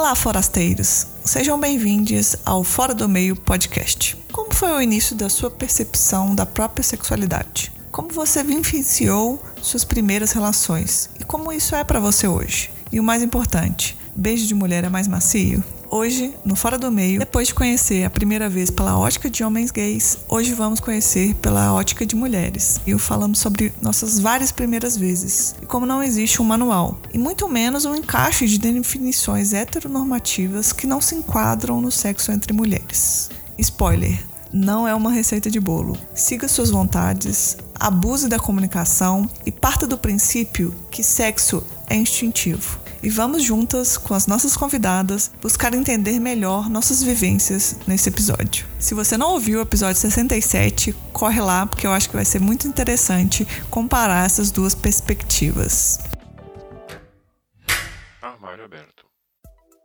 Olá, forasteiros! Sejam bem-vindos ao Fora do Meio podcast. Como foi o início da sua percepção da própria sexualidade? Como você vivenciou suas primeiras relações? E como isso é para você hoje? E o mais importante, beijo de mulher é mais macio? Hoje, no Fora do Meio, depois de conhecer a primeira vez pela ótica de homens gays, hoje vamos conhecer pela ótica de mulheres. E falamos sobre nossas várias primeiras vezes. E como não existe um manual, e muito menos um encaixe de definições heteronormativas que não se enquadram no sexo entre mulheres. Spoiler: não é uma receita de bolo. Siga suas vontades, abuse da comunicação e parta do princípio que sexo é instintivo e vamos juntas, com as nossas convidadas, buscar entender melhor nossas vivências nesse episódio. Se você não ouviu o episódio 67, corre lá porque eu acho que vai ser muito interessante comparar essas duas perspectivas. Armário aberto.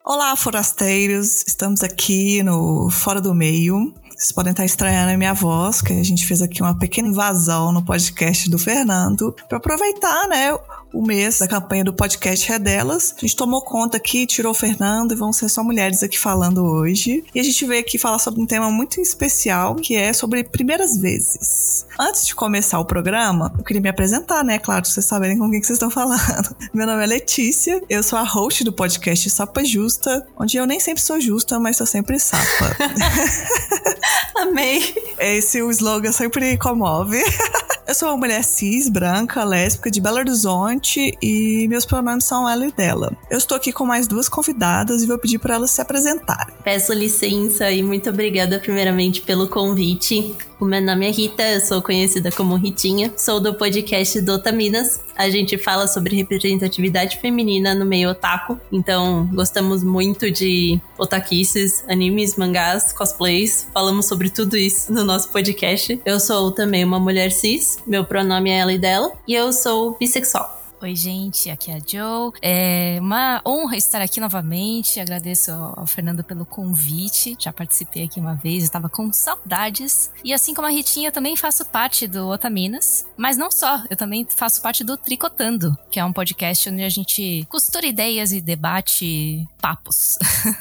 Olá, forasteiros! Estamos aqui no Fora do Meio. Vocês podem estar estranhando a minha voz, que a gente fez aqui uma pequena invasão no podcast do Fernando, para aproveitar, né, o mês da campanha do podcast é delas. A gente tomou conta aqui, tirou o Fernando e vão ser só mulheres aqui falando hoje. E a gente veio aqui falar sobre um tema muito especial, que é sobre primeiras vezes. Antes de começar o programa, eu queria me apresentar, né? Claro, vocês saberem com quem que vocês estão falando. Meu nome é Letícia, eu sou a host do podcast Sapa Justa, onde eu nem sempre sou justa, mas sou sempre sapa. Amei. Esse o slogan sempre comove. Eu sou uma mulher cis, branca, lésbica, de Belo Horizonte e meus pronomes são ela e dela. Eu estou aqui com mais duas convidadas e vou pedir para elas se apresentarem. Peço licença e muito obrigada primeiramente pelo convite. O meu nome é Rita, eu sou conhecida como Ritinha, sou do podcast do Otaminas. A gente fala sobre representatividade feminina no meio otaku, então gostamos muito de otaquices, animes, mangás, cosplays. Falamos sobre tudo isso no nosso podcast. Eu sou também uma mulher cis, meu pronome é ela e dela, e eu sou bissexual. Oi, gente, aqui é a Joe. É uma honra estar aqui novamente. Agradeço ao Fernando pelo convite. Já participei aqui uma vez, estava com saudades. E assim como a Ritinha, eu também faço parte do Otaminas. Mas não só, eu também faço parte do Tricotando, que é um podcast onde a gente costura ideias e debate papos.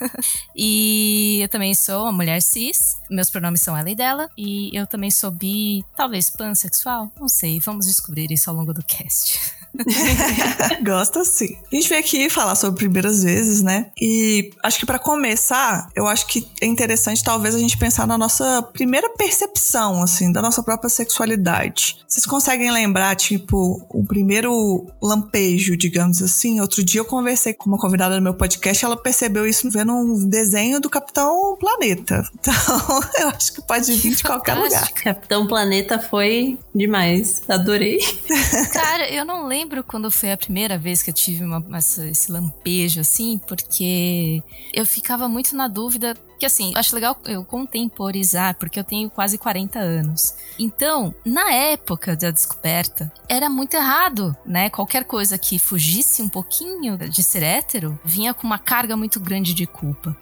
e eu também sou uma mulher cis. Meus pronomes são ela e dela. E eu também sou bi, talvez pansexual. Não sei, vamos descobrir isso ao longo do cast. Gosta sim. A gente veio aqui falar sobre primeiras vezes, né? E acho que para começar, eu acho que é interessante talvez a gente pensar na nossa primeira percepção, assim, da nossa própria sexualidade. Vocês conseguem lembrar, tipo, o primeiro lampejo, digamos assim? Outro dia eu conversei com uma convidada no meu podcast, ela percebeu isso vendo um desenho do Capitão Planeta. Então, eu acho que pode vir de qualquer lugar. Capitão Planeta foi demais. Adorei. Cara, eu não lembro lembro quando foi a primeira vez que eu tive uma, essa, esse lampejo, assim, porque eu ficava muito na dúvida. Que assim, acho legal eu contemporizar, porque eu tenho quase 40 anos. Então, na época da descoberta, era muito errado, né? Qualquer coisa que fugisse um pouquinho de ser hétero vinha com uma carga muito grande de culpa.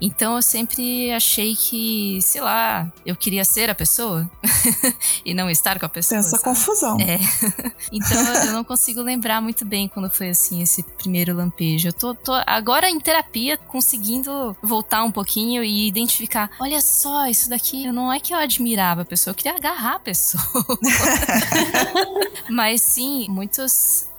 Então eu sempre achei que, sei lá, eu queria ser a pessoa e não estar com a pessoa. Tem essa sabe? confusão. É. então eu não consigo lembrar muito bem quando foi assim esse primeiro lampejo. Eu tô, tô agora em terapia conseguindo voltar um pouquinho e identificar, olha só, isso daqui não é que eu admirava a pessoa, eu queria agarrar a pessoa. Mas sim, muitos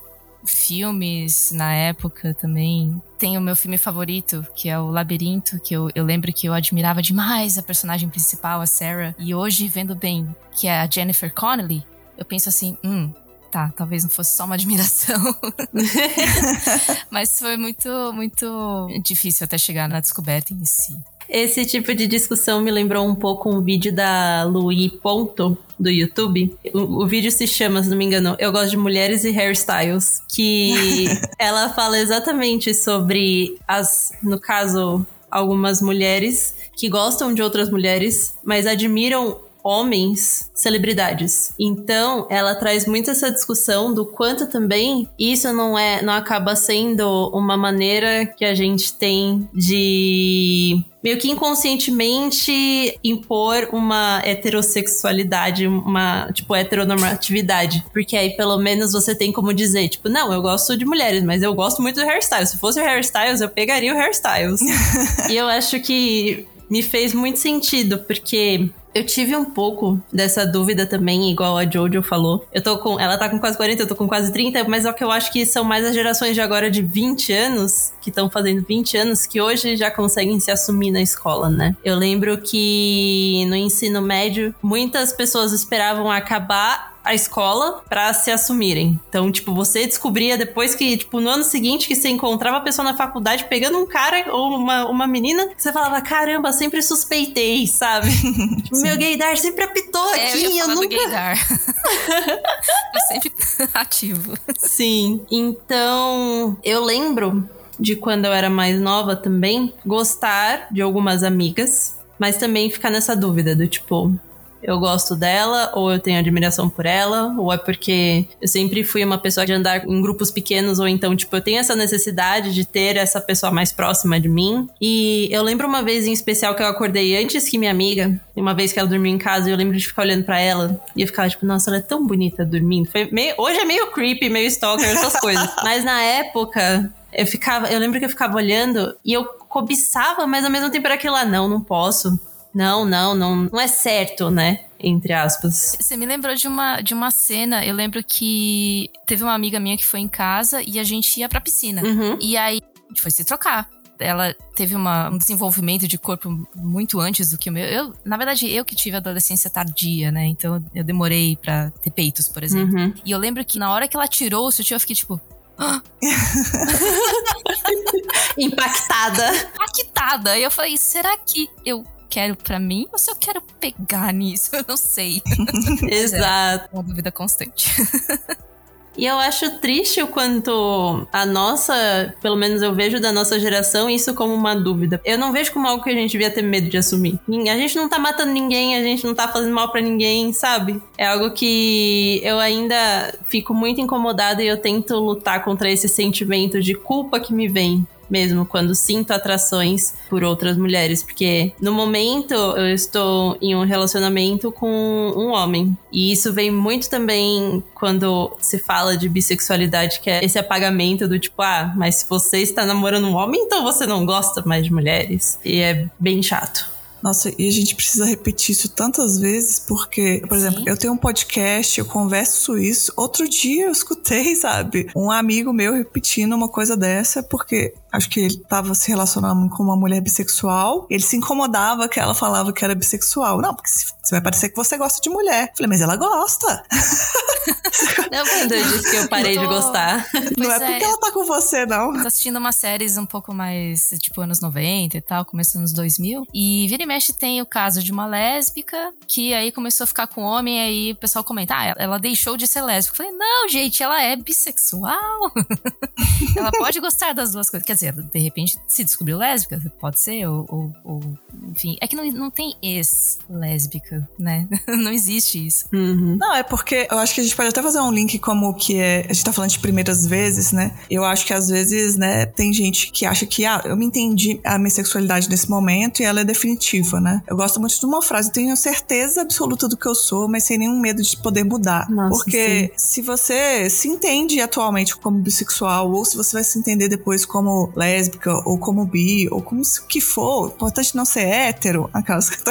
filmes na época também. Tem o meu filme favorito, que é o Labirinto, que eu, eu lembro que eu admirava demais a personagem principal, a Sarah. E hoje, vendo bem, que é a Jennifer Connelly, eu penso assim, hum, tá, talvez não fosse só uma admiração. Mas foi muito, muito difícil até chegar na descoberta em si. Esse tipo de discussão me lembrou um pouco um vídeo da Louis Ponto do YouTube. O, o, vídeo se chama, se não me engano, Eu Gosto de Mulheres e Hairstyles. Que ela fala exatamente sobre as, no caso, algumas mulheres que gostam de outras mulheres, mas admiram homens celebridades. Então, ela traz muito essa discussão do quanto também isso não é não acaba sendo uma maneira que a gente tem de meio que inconscientemente impor uma heterossexualidade, uma, tipo, heteronormatividade. Porque aí, pelo menos, você tem como dizer, tipo, não, eu gosto de mulheres, mas eu gosto muito do hairstyles. Se fosse o hairstyles, eu pegaria o hairstyles. e eu acho que me fez muito sentido, porque eu tive um pouco dessa dúvida também, igual a Jojo falou. Eu tô com. Ela tá com quase 40, eu tô com quase 30, mas é o que eu acho que são mais as gerações de agora de 20 anos, que estão fazendo 20 anos, que hoje já conseguem se assumir na escola, né? Eu lembro que no ensino médio, muitas pessoas esperavam acabar a escola para se assumirem. Então, tipo, você descobria depois que, tipo, no ano seguinte que você encontrava a pessoa na faculdade pegando um cara ou uma, uma menina, você falava, caramba, sempre suspeitei, sabe? tipo, meu gaydar sempre apitou é, aqui, eu, ia eu nunca... gaydar. eu sempre ativo. Sim. Então, eu lembro de quando eu era mais nova também, gostar de algumas amigas, mas também ficar nessa dúvida do tipo, eu gosto dela, ou eu tenho admiração por ela, ou é porque eu sempre fui uma pessoa de andar em grupos pequenos, ou então, tipo, eu tenho essa necessidade de ter essa pessoa mais próxima de mim. E eu lembro uma vez em especial que eu acordei antes que minha amiga, uma vez que ela dormiu em casa, e eu lembro de ficar olhando para ela e eu ficava tipo, nossa, ela é tão bonita dormindo. Foi meio, hoje é meio creepy, meio stalker, essas coisas. Mas na época, eu ficava, eu lembro que eu ficava olhando e eu cobiçava, mas ao mesmo tempo era aquilo lá, não, não posso não, não, não, não é certo, né? Entre aspas. Você me lembrou de uma, de uma cena. Eu lembro que teve uma amiga minha que foi em casa e a gente ia pra piscina. Uhum. E aí a gente foi se trocar ela teve uma, um desenvolvimento de corpo muito antes do que o meu. Eu, na verdade, eu que tive adolescência tardia, né? Então eu demorei para ter peitos, por exemplo. Uhum. E eu lembro que na hora que ela tirou o sutiã, eu fiquei tipo. Ah! Impactada. Impactada. E eu falei, será que eu quero para mim ou se eu quero pegar nisso, eu não sei. Exato. É uma dúvida constante. E eu acho triste o quanto a nossa, pelo menos eu vejo da nossa geração, isso como uma dúvida. Eu não vejo como algo que a gente devia ter medo de assumir. A gente não tá matando ninguém, a gente não tá fazendo mal para ninguém, sabe? É algo que eu ainda fico muito incomodada e eu tento lutar contra esse sentimento de culpa que me vem mesmo quando sinto atrações por outras mulheres, porque no momento eu estou em um relacionamento com um homem. E isso vem muito também quando se fala de bissexualidade, que é esse apagamento do tipo, ah, mas se você está namorando um homem, então você não gosta mais de mulheres. E é bem chato. Nossa, e a gente precisa repetir isso tantas vezes, porque, por exemplo, eu tenho um podcast, eu converso isso. Outro dia eu escutei, sabe, um amigo meu repetindo uma coisa dessa, porque acho que ele estava se relacionando com uma mulher bissexual. Ele se incomodava que ela falava que era bissexual. Não, porque você vai parecer que você gosta de mulher. Eu falei, mas ela gosta. Não, quando eu disse que eu parei eu tô... de gostar. Não é, é porque ela tá com você, não. Tô assistindo umas séries um pouco mais, tipo, anos 90 e tal, começando nos 2000. E vira e mexe tem o caso de uma lésbica que aí começou a ficar com homem, aí o pessoal comenta, ah, ela deixou de ser lésbica. Eu falei, não, gente, ela é bissexual. ela pode gostar das duas coisas. Quer dizer, dizer, de repente se descobriu lésbica, pode ser, ou, ou, ou enfim. É que não, não tem ex-lésbica, né? não existe isso. Uhum. Não, é porque eu acho que a gente pode até fazer um link como que é. A gente tá falando de primeiras vezes, né? Eu acho que às vezes, né, tem gente que acha que, ah, eu me entendi a minha sexualidade nesse momento e ela é definitiva, né? Eu gosto muito de uma frase, tenho certeza absoluta do que eu sou, mas sem nenhum medo de poder mudar. Nossa, porque sim. se você se entende atualmente como bissexual, ou se você vai se entender depois como lésbica, ou como bi, ou como o que for. O importante não ser hétero. Aquelas.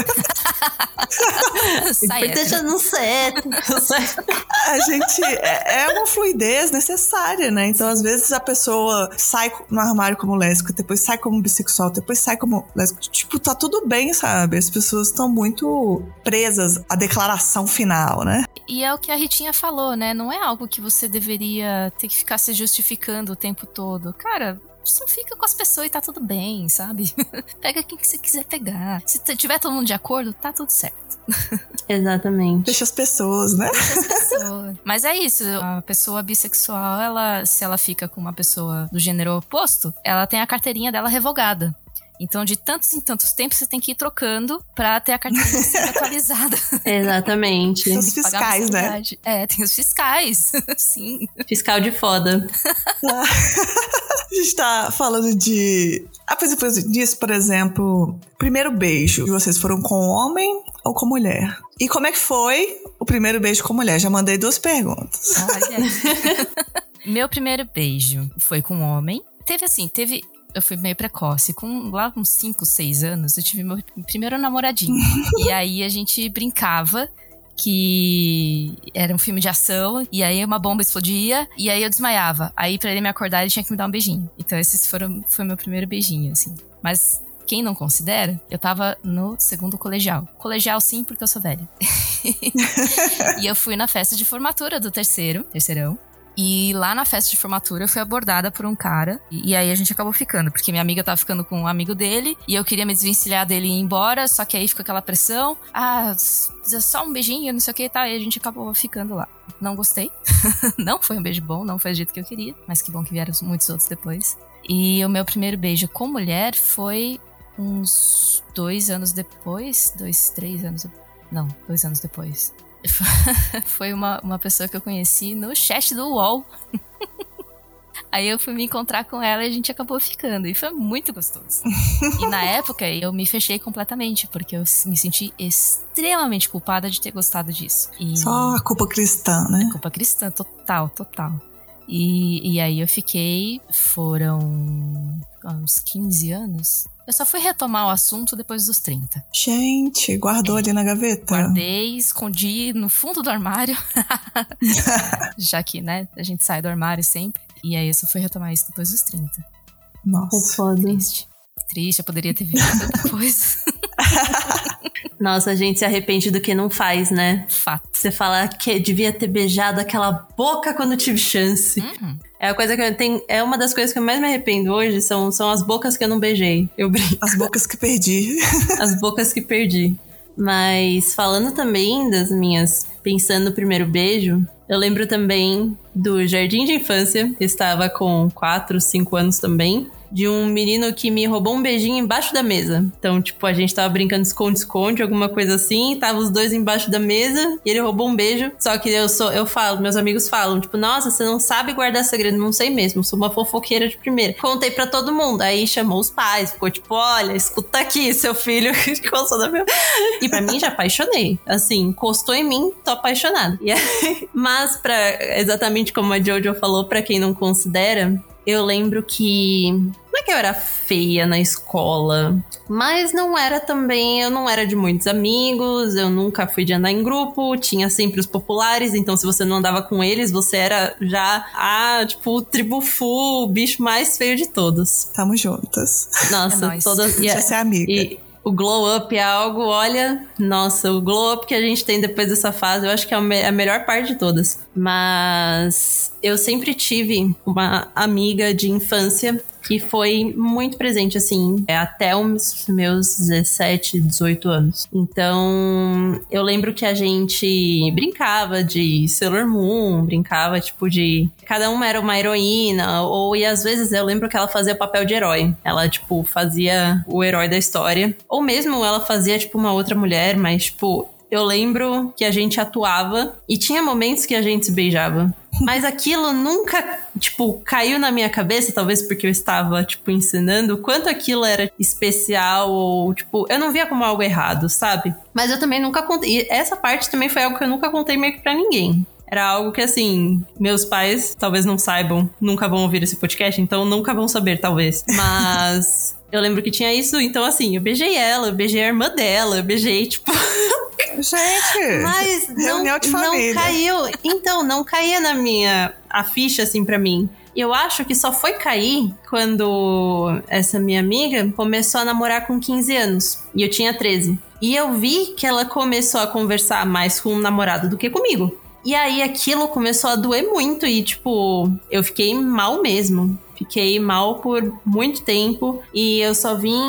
ser hétero. a gente. É, é uma fluidez necessária, né? Então, às vezes, a pessoa sai no armário como lésbica, depois sai como bissexual, depois sai como lésbica. Tipo, tá tudo bem, sabe? As pessoas estão muito presas à declaração final, né? E é o que a Ritinha falou, né? Não é algo que você deveria ter que ficar se justificando o tempo todo. Cara, só fica com as pessoas e tá tudo bem, sabe? Pega quem que você quiser pegar. Se tiver todo mundo de acordo, tá tudo certo. Exatamente. Deixa as pessoas, né? Deixa as pessoas. Mas é isso, a pessoa bissexual, ela, se ela fica com uma pessoa do gênero oposto, ela tem a carteirinha dela revogada. Então, de tantos em tantos tempos, você tem que ir trocando pra ter a carteira atualizada. Exatamente. Tem os fiscais, né? É, tem os fiscais. Sim. Fiscal de foda. a gente tá falando de. Ah, exemplo, disso, por exemplo, primeiro beijo. Vocês foram com homem ou com mulher? E como é que foi o primeiro beijo com mulher? Já mandei duas perguntas. Olha. Meu primeiro beijo foi com homem. Teve assim, teve eu fui meio precoce. Com lá uns 5, 6 anos, eu tive meu primeiro namoradinho. e aí a gente brincava que era um filme de ação, e aí uma bomba explodia, e aí eu desmaiava. Aí para ele me acordar, ele tinha que me dar um beijinho. Então esse foram, foi meu primeiro beijinho, assim. Mas quem não considera, eu tava no segundo colegial. Colegial sim, porque eu sou velha. e eu fui na festa de formatura do terceiro, terceirão. E lá na festa de formatura eu fui abordada por um cara. E, e, aí a gente acabou ficando, porque minha amiga tava ficando com um amigo dele. E eu queria me desvencilhar dele e ir embora. Só que aí ficou aquela pressão. Ah, só um beijinho, não sei o que e tal. E a gente acabou ficando lá. Não gostei. não foi um beijo bom, não foi do jeito que eu queria. Mas que bom que vieram muitos outros depois. E o meu primeiro beijo com mulher foi uns dois anos depois. Dois, três anos. Não, dois anos depois. foi uma, uma pessoa que eu conheci no chat do UOL. Aí eu fui me encontrar com ela e a gente acabou ficando. E foi muito gostoso. e na época eu me fechei completamente, porque eu me senti extremamente culpada de ter gostado disso. E... Só a culpa cristã, né? A culpa cristã, total, total. E, e aí eu fiquei, foram uns 15 anos eu só fui retomar o assunto depois dos 30. Gente, guardou ali na gaveta? Guardei, escondi no fundo do armário. Já que, né, a gente sai do armário sempre. E aí eu só fui retomar isso depois dos 30. Nossa. É foda. Triste. Triste, eu poderia ter visto outra coisa. Nossa, a gente se arrepende do que não faz, né? Fato. Você fala que devia ter beijado aquela boca quando tive chance. Uhum. É a coisa que eu tenho. É uma das coisas que eu mais me arrependo hoje são, são as bocas que eu não beijei. Eu brinco. As bocas que perdi. as bocas que perdi. Mas falando também das minhas. Pensando no primeiro beijo, eu lembro também do jardim de infância. Estava com 4, 5 anos também de um menino que me roubou um beijinho embaixo da mesa. Então, tipo, a gente tava brincando esconde-esconde, alguma coisa assim, tava os dois embaixo da mesa e ele roubou um beijo. Só que eu sou, eu falo, meus amigos falam, tipo, nossa, você não sabe guardar segredo, não sei mesmo, sou uma fofoqueira de primeira. Contei para todo mundo, aí chamou os pais, ficou tipo, olha, escuta aqui, seu filho encostou na minha... E pra mim já apaixonei, assim, encostou em mim, tô apaixonada. E aí, mas para exatamente como a Jojo falou, para quem não considera, eu lembro que. Não é que eu era feia na escola, mas não era também. Eu não era de muitos amigos, eu nunca fui de andar em grupo, tinha sempre os populares, então se você não andava com eles, você era já a, tipo, tribo full, o bicho mais feio de todos. Tamo juntas. Nossa, é todas. Yeah. Já ser amiga. E, o glow up é algo, olha, nossa, o glow up que a gente tem depois dessa fase, eu acho que é a melhor parte de todas. Mas eu sempre tive uma amiga de infância que foi muito presente, assim, é, até os meus 17, 18 anos. Então, eu lembro que a gente brincava de Sailor Moon, brincava, tipo, de. Cada uma era uma heroína, ou e às vezes eu lembro que ela fazia papel de herói. Ela, tipo, fazia o herói da história. Ou mesmo ela fazia, tipo, uma outra mulher, mas, tipo, eu lembro que a gente atuava e tinha momentos que a gente se beijava. Mas aquilo nunca, tipo, caiu na minha cabeça, talvez porque eu estava, tipo, ensinando quanto aquilo era especial ou, tipo, eu não via como algo errado, sabe? Mas eu também nunca contei. E essa parte também foi algo que eu nunca contei meio que pra ninguém. Era algo que, assim, meus pais talvez não saibam, nunca vão ouvir esse podcast, então nunca vão saber, talvez. Mas. Eu lembro que tinha isso, então assim, eu beijei ela, eu beijei a irmã dela, eu beijei, tipo. Gente! Mas não, não caiu. Então, não caía na minha. a ficha, assim, para mim. Eu acho que só foi cair quando essa minha amiga começou a namorar com 15 anos. E eu tinha 13. E eu vi que ela começou a conversar mais com o namorado do que comigo. E aí aquilo começou a doer muito e, tipo, eu fiquei mal mesmo. Fiquei mal por muito tempo e eu só vim,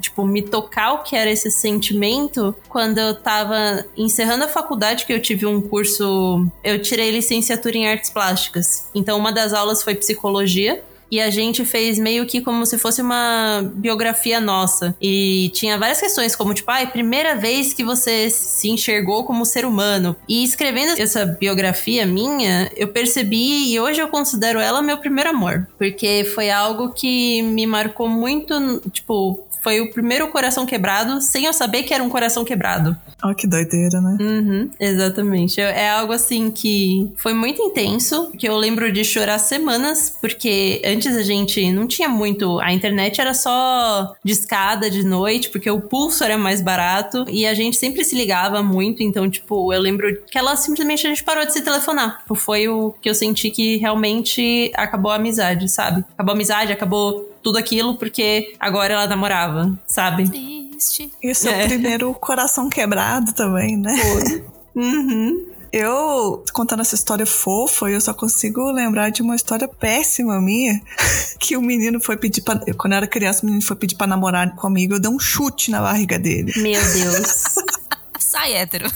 tipo, me tocar o que era esse sentimento quando eu tava encerrando a faculdade, que eu tive um curso. Eu tirei licenciatura em artes plásticas. Então, uma das aulas foi psicologia e a gente fez meio que como se fosse uma biografia nossa. E tinha várias questões, como tipo, ah, primeira vez que você se enxergou como ser humano. E escrevendo essa biografia minha, eu percebi e hoje eu considero ela meu primeiro amor. Porque foi algo que me marcou muito, tipo, foi o primeiro coração quebrado sem eu saber que era um coração quebrado. Olha que doideira, né? Uhum, exatamente. É algo assim que foi muito intenso, que eu lembro de chorar semanas, porque antes a gente não tinha muito. A internet era só de escada de noite, porque o pulso era mais barato e a gente sempre se ligava muito. Então, tipo, eu lembro que ela simplesmente a gente parou de se telefonar. Tipo, foi o que eu senti que realmente acabou a amizade, sabe? Acabou a amizade, acabou tudo aquilo porque agora ela namorava, sabe? Triste. Isso é, é o primeiro coração quebrado também, né? Foi. Uhum. Eu, contando essa história fofa, eu só consigo lembrar de uma história péssima minha. Que o menino foi pedir pra. Quando eu era criança, o menino foi pedir pra namorar comigo. Eu dei um chute na barriga dele. Meu Deus. Sai hétero.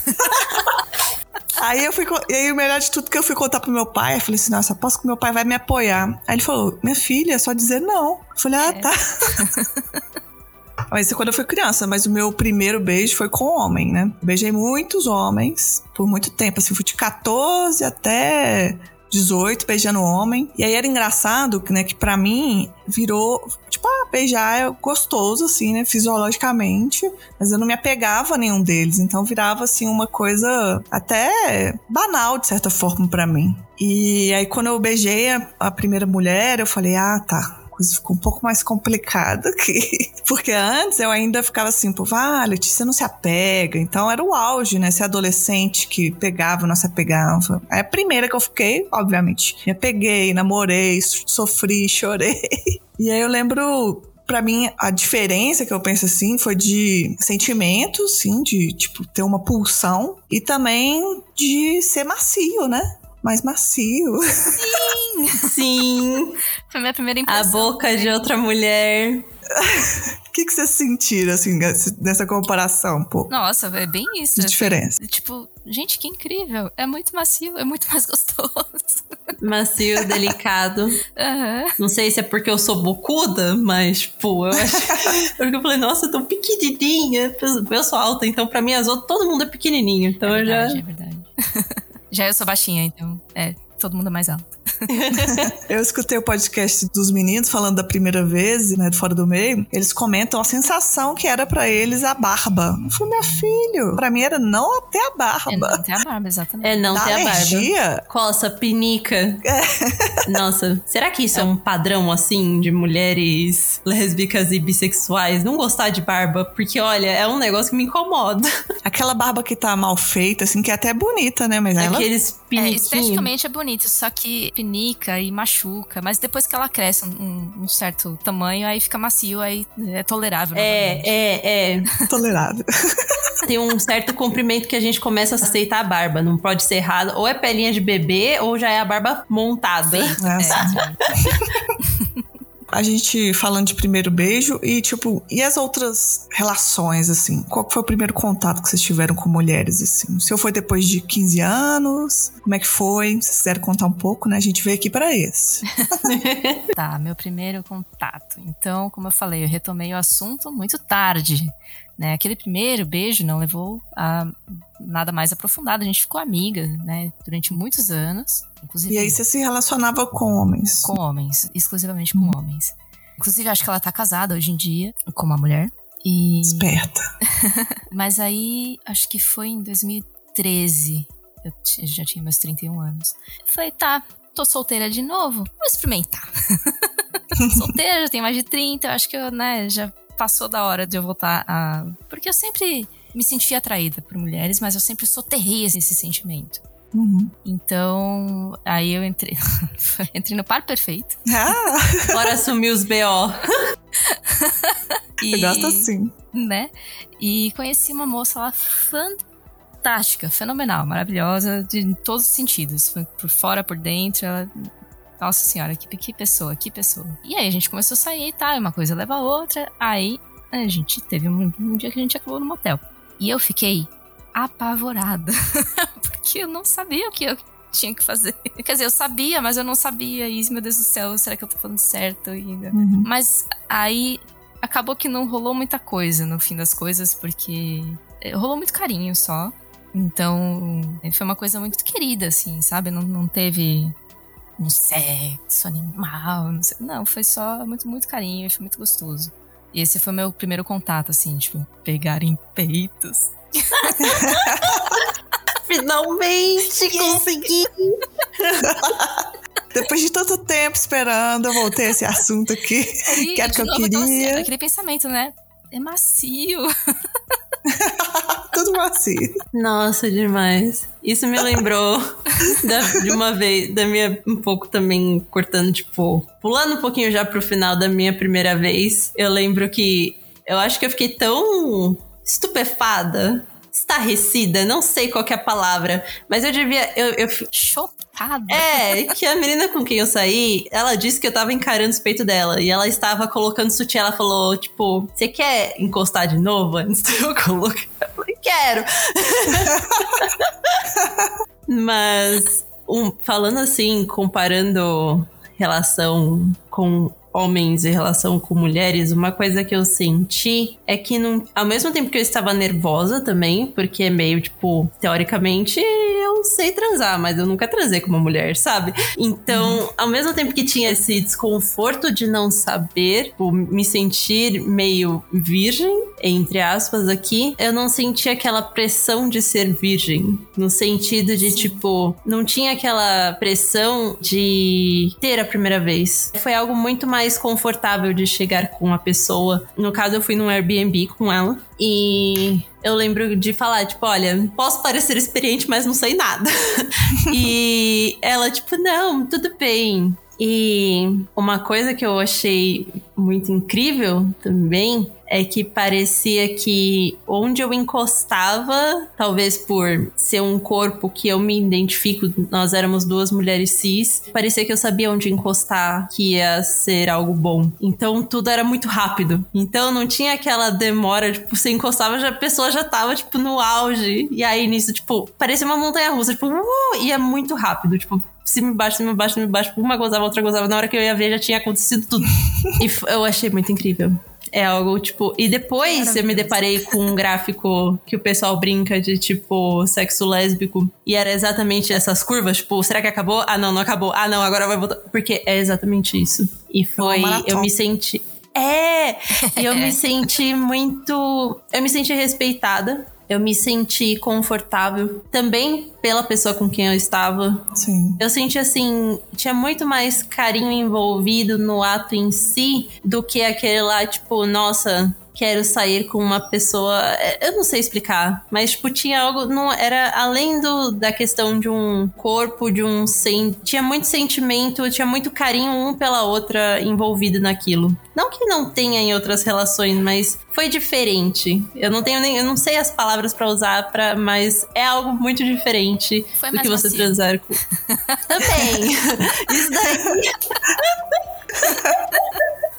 Aí eu fui. E aí o melhor de tudo que eu fui contar pro meu pai, eu falei assim, nossa, aposto que meu pai vai me apoiar. Aí ele falou, minha filha, é só dizer não. Eu falei, ah, é. tá. Mas isso é quando eu fui criança, mas o meu primeiro beijo foi com homem, né? Beijei muitos homens por muito tempo, assim, fui de 14 até 18 beijando homem. E aí era engraçado, né, que para mim virou, tipo, ah, beijar é gostoso, assim, né, fisiologicamente, mas eu não me apegava a nenhum deles, então virava, assim, uma coisa até banal, de certa forma, para mim. E aí quando eu beijei a, a primeira mulher, eu falei, ah, tá, coisa ficou um pouco mais complicada aqui. Porque antes eu ainda ficava assim, pô, ah, Letícia não se apega. Então era o auge, né? Ser adolescente que pegava, não se apegava. Aí a primeira que eu fiquei, obviamente, me apeguei, namorei, sofri, chorei. E aí eu lembro para mim, a diferença que eu penso assim foi de sentimento, sim, de tipo ter uma pulsão e também de ser macio, né? Mais macio. Sim! Sim! Foi minha primeira impressão. A boca também. de outra mulher. O que, que vocês sentiram, assim, nessa comparação, pô? Nossa, é bem isso. De assim, diferença. Tipo, gente, que incrível. É muito macio, é muito mais gostoso. Macio, delicado. Uhum. Não sei se é porque eu sou bocuda, mas, pô, eu acho. porque eu falei, nossa, tão pequenininha. Eu sou alta, então pra mim as outras, todo mundo é pequenininho. Então é verdade, eu já. É verdade. Já eu sou baixinha, então é, todo mundo é mais alto. eu escutei o podcast dos meninos falando da primeira vez, né, do Fora do Meio. Eles comentam a sensação que era para eles a barba. Eu falei, meu filho, pra mim era não até a barba. É não ter a barba, exatamente. É não da ter alergia. a barba. Coça, pinica. É. Nossa, será que isso é. é um padrão, assim, de mulheres lésbicas e bissexuais não gostar de barba? Porque, olha, é um negócio que me incomoda. Aquela barba que tá mal feita, assim, que é até bonita, né? Mas Aqueles ela... É, esteticamente é bonito, só que pinica e machuca, mas depois que ela cresce um, um certo tamanho, aí fica macio, aí é tolerável. É, é, é. Tolerável. Tem um certo comprimento que a gente começa a aceitar a barba. Não pode ser errado. Ou é pelinha de bebê, ou já é a barba montada. Sim, é. a gente falando de primeiro beijo e, tipo, e as outras relações, assim? Qual foi o primeiro contato que vocês tiveram com mulheres, assim? O seu foi depois de 15 anos? Como é que foi? Se quiserem contar um pouco, né? A gente veio aqui para esse. tá, meu primeiro contato. Então, como eu falei, eu retomei o assunto muito tarde. Né? Aquele primeiro beijo não levou a nada mais aprofundado. A gente ficou amiga, né? Durante muitos anos. Inclusive, e aí você se relacionava com homens? Com homens, exclusivamente com hum. homens. Inclusive, acho que ela tá casada hoje em dia com uma mulher. E... Esperta. Mas aí, acho que foi em 2013. Eu já tinha meus 31 anos. Eu falei, tá, tô solteira de novo, vou experimentar. solteira, já tenho mais de 30, acho que eu, né, já passou da hora de eu voltar a. Porque eu sempre me senti atraída por mulheres, mas eu sempre soterrei esse sentimento. Uhum. Então, aí eu entrei, entrei no par perfeito. Ah. Bora assumir os BO. e, eu gosto assim. Né? E conheci uma moça lá fantástica, fenomenal, maravilhosa, de, em todos os sentidos. Por fora, por dentro, ela nossa senhora, que, que pessoa, que pessoa. E aí a gente começou a sair tá, uma coisa leva a outra. Aí a gente teve um, um dia que a gente acabou no motel. E eu fiquei apavorada. porque eu não sabia o que eu tinha que fazer. Quer dizer, eu sabia, mas eu não sabia. E, meu Deus do céu, será que eu tô falando certo ainda? Uhum. Mas aí acabou que não rolou muita coisa no fim das coisas, porque eh, rolou muito carinho só. Então, foi uma coisa muito querida, assim, sabe? Não, não teve um sexo animal, não, sei. não, foi só muito, muito carinho e foi muito gostoso. E esse foi meu primeiro contato, assim, tipo, pegar em peitos. Finalmente consegui! Depois de tanto tempo esperando, eu voltei a esse assunto aqui. Aí, que era que eu queria. aquele pensamento, né? É macio. Tudo macio. Nossa, demais. Isso me lembrou da, de uma vez, da minha, um pouco também cortando, tipo, pulando um pouquinho já pro final da minha primeira vez. Eu lembro que eu acho que eu fiquei tão estupefada estarrecida, não sei qual é a palavra, mas eu devia. Eu, eu... Chocada. É, que a menina com quem eu saí, ela disse que eu tava encarando os peitos dela e ela estava colocando sutiã. Ela falou, tipo, você quer encostar de novo antes de eu colocar? Eu falei, quero. mas, um, falando assim, comparando relação com homens em relação com mulheres, uma coisa que eu senti é que não, ao mesmo tempo que eu estava nervosa também, porque é meio tipo, teoricamente eu sei transar, mas eu nunca transei com uma mulher, sabe? Então, ao mesmo tempo que tinha esse desconforto de não saber, tipo, me sentir meio virgem, entre aspas aqui, eu não senti aquela pressão de ser virgem, no sentido de tipo, não tinha aquela pressão de ter a primeira vez. Foi algo muito mais mais confortável de chegar com a pessoa. No caso, eu fui num Airbnb com ela. E eu lembro de falar, tipo, olha, posso parecer experiente, mas não sei nada. e ela, tipo, não, tudo bem. E uma coisa que eu achei muito incrível também é que parecia que onde eu encostava, talvez por ser um corpo que eu me identifico, nós éramos duas mulheres cis, parecia que eu sabia onde encostar, que ia ser algo bom. Então tudo era muito rápido. Então não tinha aquela demora, tipo, você encostava, já, a pessoa já tava, tipo, no auge. E aí nisso, tipo, parecia uma montanha russa, tipo, uh, ia muito rápido, tipo, cima e baixo, cima e baixo, cima e baixo. Uma gozava, outra gozava. Na hora que eu ia ver, já tinha acontecido tudo. e eu achei muito incrível. É algo tipo. E depois eu me deparei com um gráfico que o pessoal brinca de tipo sexo lésbico. E era exatamente essas curvas, tipo, será que acabou? Ah, não, não acabou. Ah, não, agora vai voltar. Porque é exatamente isso. E foi. Eu me senti. É! E eu me senti muito. Eu me senti respeitada eu me senti confortável também pela pessoa com quem eu estava. Sim. Eu senti assim, tinha muito mais carinho envolvido no ato em si do que aquele lá, tipo, nossa, quero sair com uma pessoa. É, eu não sei explicar, mas tipo, tinha algo. Não, era além do, da questão de um corpo, de um. Sen, tinha muito sentimento, tinha muito carinho um pela outra envolvido naquilo. Não que não tenha em outras relações, mas foi diferente. Eu não tenho nem. Eu não sei as palavras para usar, pra, mas é algo muito diferente foi do que você macio. transar com. Também. Isso daí.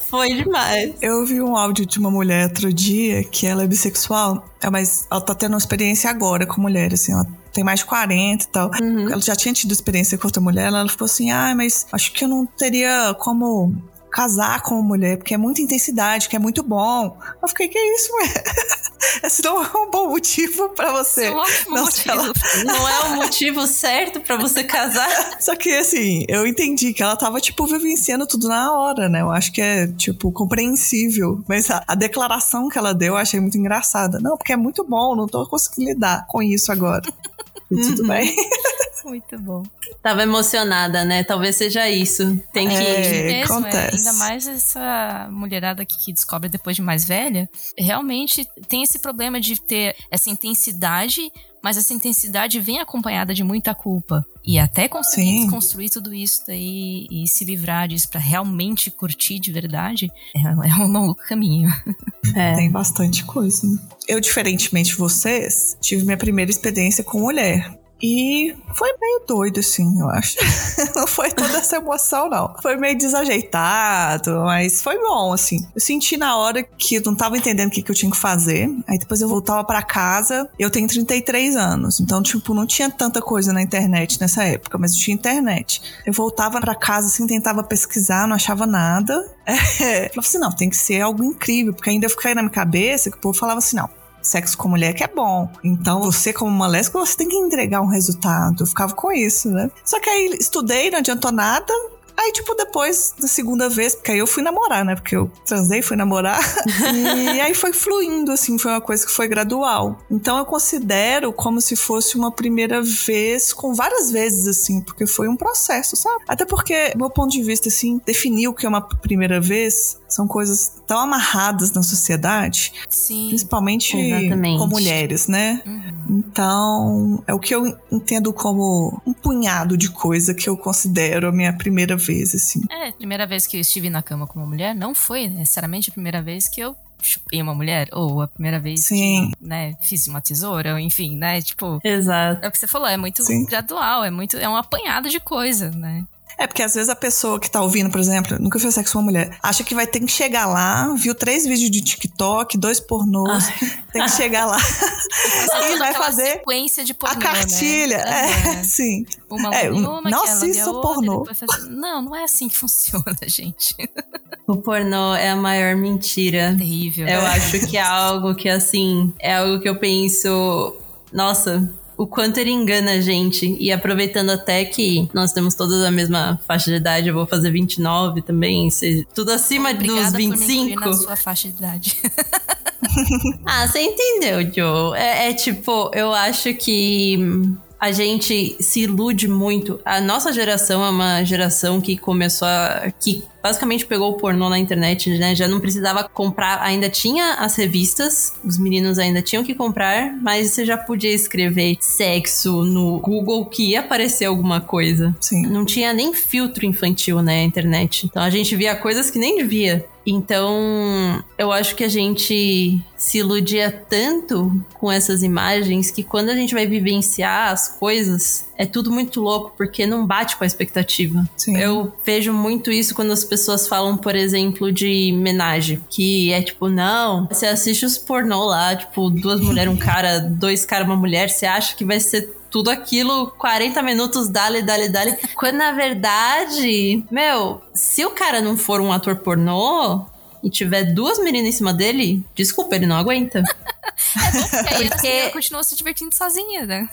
Foi demais. Eu vi um áudio de uma mulher outro dia que ela é bissexual, é, mas ela tá tendo uma experiência agora com mulher, assim, ela tem mais de 40 e tal. Uhum. Ela já tinha tido experiência com outra mulher, ela ficou assim: ah, mas acho que eu não teria como casar com uma mulher, porque é muita intensidade, que é muito bom. Eu fiquei, que é isso, mulher? Esse não é um bom motivo para você. É um não, motivo. Ela... não é o motivo certo para você casar. Só que, assim, eu entendi que ela tava, tipo, vivenciando tudo na hora, né? Eu acho que é, tipo, compreensível. Mas a, a declaração que ela deu eu achei muito engraçada. Não, porque é muito bom, não tô conseguindo lidar com isso agora. E tudo uhum. bem. Muito bom. Tava emocionada, né? Talvez seja isso. Tem que. É, mesmo, acontece. É, ainda mais essa mulherada que, que descobre depois de mais velha. Realmente tem esse problema de ter essa intensidade, mas essa intensidade vem acompanhada de muita culpa. E até conseguir construir tudo isso daí e se livrar disso para realmente curtir de verdade é, é um longo caminho. É. Tem bastante coisa. Eu, diferentemente de vocês, tive minha primeira experiência com mulher. E foi meio doido, assim, eu acho. não foi toda essa emoção, não. Foi meio desajeitado, mas foi bom, assim. Eu senti na hora que eu não tava entendendo o que, que eu tinha que fazer. Aí depois eu voltava para casa. Eu tenho 33 anos, então, tipo, não tinha tanta coisa na internet nessa época, mas eu tinha internet. Eu voltava para casa, assim, tentava pesquisar, não achava nada. É, falava assim, não, tem que ser algo incrível, porque ainda fiquei na minha cabeça que o povo falava assim, não, sexo com mulher que é bom. Então, você, como uma lésbica, você tem que entregar um resultado. Eu ficava com isso, né? Só que aí estudei, não adiantou nada. Aí, tipo, depois da segunda vez, porque aí eu fui namorar, né? Porque eu transei, fui namorar. e aí foi fluindo, assim, foi uma coisa que foi gradual. Então eu considero como se fosse uma primeira vez, com várias vezes, assim, porque foi um processo, sabe? Até porque, meu ponto de vista, assim, definir o que é uma primeira vez são coisas tão amarradas na sociedade. Sim. Principalmente Exatamente. com mulheres, né? Uhum. Então, é o que eu entendo como um punhado de coisa que eu considero a minha primeira vez, assim. É, a primeira vez que eu estive na cama com uma mulher não foi necessariamente a primeira vez que eu chupei uma mulher, ou a primeira vez Sim. que, né, fiz uma tesoura, ou enfim, né, tipo... Exato. É o que você falou, é muito Sim. gradual, é muito, é um apanhado de coisa, né? É porque às vezes a pessoa que tá ouvindo, por exemplo, nunca fez sexo com uma mulher, acha que vai ter que chegar lá, viu três vídeos de TikTok, dois pornôs, tem que chegar lá e vai fazer sequência de a pornô, cartilha. Né? É, É. sim. Uma É, uma, que nossa, ela lambe isso a é outra, pornô. faz- Não, não é assim que funciona, gente. O pornô é a maior mentira. Terrível. Eu acho que é algo que, assim, é algo que eu penso. Nossa, o quanto ele engana a gente. E aproveitando até que nós temos todas a mesma faixa de idade, eu vou fazer 29 também, se- tudo acima Obrigada dos por me 25. na sua faixa de idade. Ah, você entendeu, Joe? É, é tipo, eu acho que a gente se ilude muito. A nossa geração é uma geração que começou a. que basicamente pegou o pornô na internet, né? Já não precisava comprar, ainda tinha as revistas, os meninos ainda tinham que comprar, mas você já podia escrever sexo no Google que ia aparecer alguma coisa. Sim. Não tinha nem filtro infantil, né, a internet. Então a gente via coisas que nem devia. Então, eu acho que a gente se iludia tanto com essas imagens que quando a gente vai vivenciar as coisas, é tudo muito louco, porque não bate com a expectativa. Sim. Eu vejo muito isso quando as pessoas falam, por exemplo, de menagem, que é tipo, não, você assiste os pornô lá, tipo, duas mulheres, um cara, dois caras, uma mulher, você acha que vai ser tudo aquilo, 40 minutos, dale, dale, dale. Quando na verdade, meu, se o cara não for um ator pornô e tiver duas meninas em cima dele, desculpa, ele não aguenta. É bom porque aí Porque- ela continua se divertindo sozinha, né?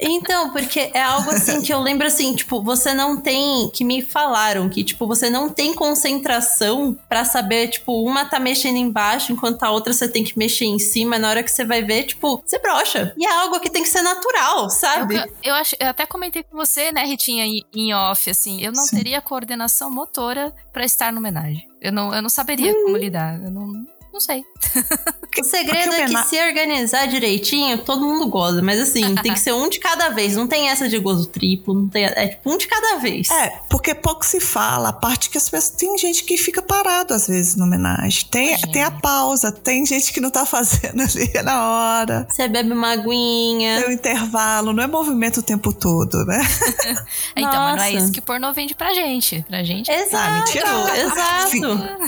Então, porque é algo assim que eu lembro assim, tipo, você não tem. Que me falaram que, tipo, você não tem concentração pra saber, tipo, uma tá mexendo embaixo enquanto a outra você tem que mexer em cima. Na hora que você vai ver, tipo, você brocha. E é algo que tem que ser natural, sabe? Eu, eu, acho, eu até comentei com você, né, Ritinha, em, off, assim, eu não Sim. teria coordenação motora pra estar no homenagem. Eu não, eu não saberia como lidar. Eu não, não sei. O segredo Porque o é que se organizar direitinho, todo mundo goza. Mas assim, tem que ser um de cada vez. Não tem essa de gozo triplo. Não tem, é tipo um de cada vez. É, porque pouco se fala, a parte que as pessoas. Tem gente que fica parado às vezes no homenagem. Tem, tem a pausa, tem gente que não tá fazendo ali na hora. Você bebe uma aguinha. Tem o intervalo, não é movimento o tempo todo, né? Então, mas não é Nossa. isso que pornô vende pra gente. Pra gente. Exato, Ah, mentira. exato.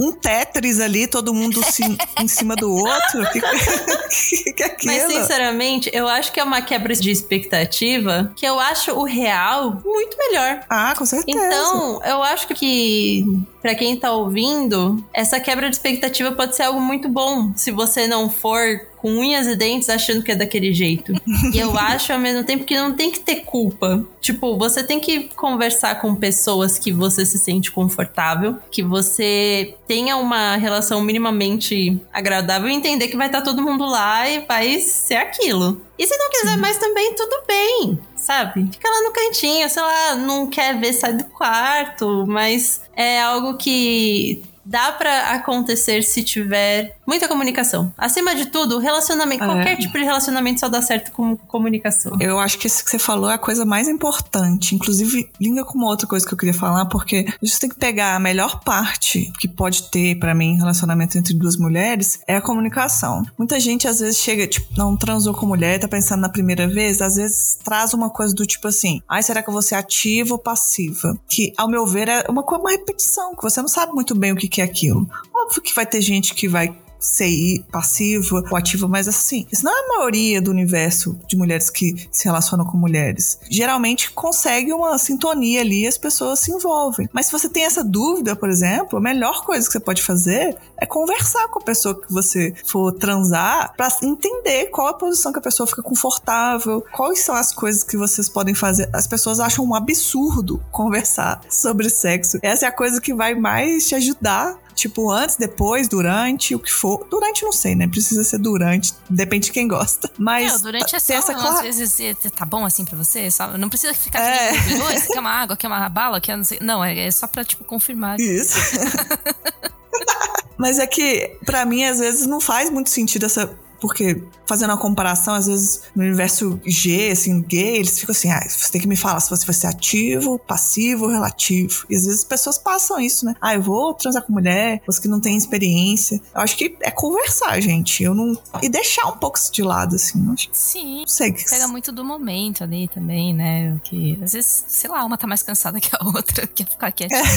Um Tetris ali, todo mundo se- em cima do outro. O que, que, que é aquilo? Mas sinceramente, eu acho que é uma quebra de expectativa que eu acho o real muito melhor. Ah, com certeza. Então, eu acho que pra quem tá ouvindo, essa quebra de expectativa pode ser algo muito bom se você não for com unhas e dentes achando que é daquele jeito. e eu acho ao mesmo tempo que não tem que ter culpa. Tipo, você tem que conversar com pessoas que você se sente confortável, que você tenha uma relação minimamente agradável e entender que vai estar todo mundo lá e vai ser aquilo. E se não quiser mais também, tudo bem, sabe? Fica lá no cantinho, sei lá, não quer ver, sai do quarto, mas é algo que dá pra acontecer se tiver Muita comunicação. Acima de tudo, relacionamento. É. Qualquer tipo de relacionamento só dá certo com comunicação. Eu acho que isso que você falou é a coisa mais importante. Inclusive, linga com uma outra coisa que eu queria falar, porque a gente tem que pegar a melhor parte que pode ter para mim em relacionamento entre duas mulheres é a comunicação. Muita gente às vezes chega, tipo, não transou com mulher, tá pensando na primeira vez, às vezes traz uma coisa do tipo assim: ai, será que eu vou ser ativa ou passiva? Que, ao meu ver, é uma, uma repetição, que você não sabe muito bem o que é aquilo. Óbvio que vai ter gente que vai ser passiva ou ativa, mas assim, isso não é a maioria do universo de mulheres que se relacionam com mulheres. Geralmente consegue uma sintonia ali e as pessoas se envolvem. Mas se você tem essa dúvida, por exemplo, a melhor coisa que você pode fazer é conversar com a pessoa que você for transar para entender qual a posição que a pessoa fica confortável, quais são as coisas que vocês podem fazer. As pessoas acham um absurdo conversar sobre sexo. Essa é a coisa que vai mais te ajudar Tipo, antes, depois, durante, o que for. Durante não sei, né? Precisa ser durante. Depende de quem gosta. Mas. Não, durante é só, essa clara... às vezes é, tá bom assim pra você. Só, não precisa ficar é. Esse quer uma água, quer uma bala, quer não sei. Não, é, é só pra, tipo, confirmar. Isso. Mas é que, para mim, às vezes não faz muito sentido essa porque, fazendo uma comparação, às vezes no universo G, assim, gay, eles ficam assim: ah, você tem que me falar se você vai ser ativo, passivo, relativo. E às vezes as pessoas passam isso, né? Ah, eu vou transar com mulher, você que não tem experiência. Eu acho que é conversar, gente. Eu não. E deixar um pouco isso de lado, assim. Acho... Sim. Não sei. Pega muito do momento ali também, né? Que às vezes, sei lá, uma tá mais cansada que a outra, quer ficar quietinha.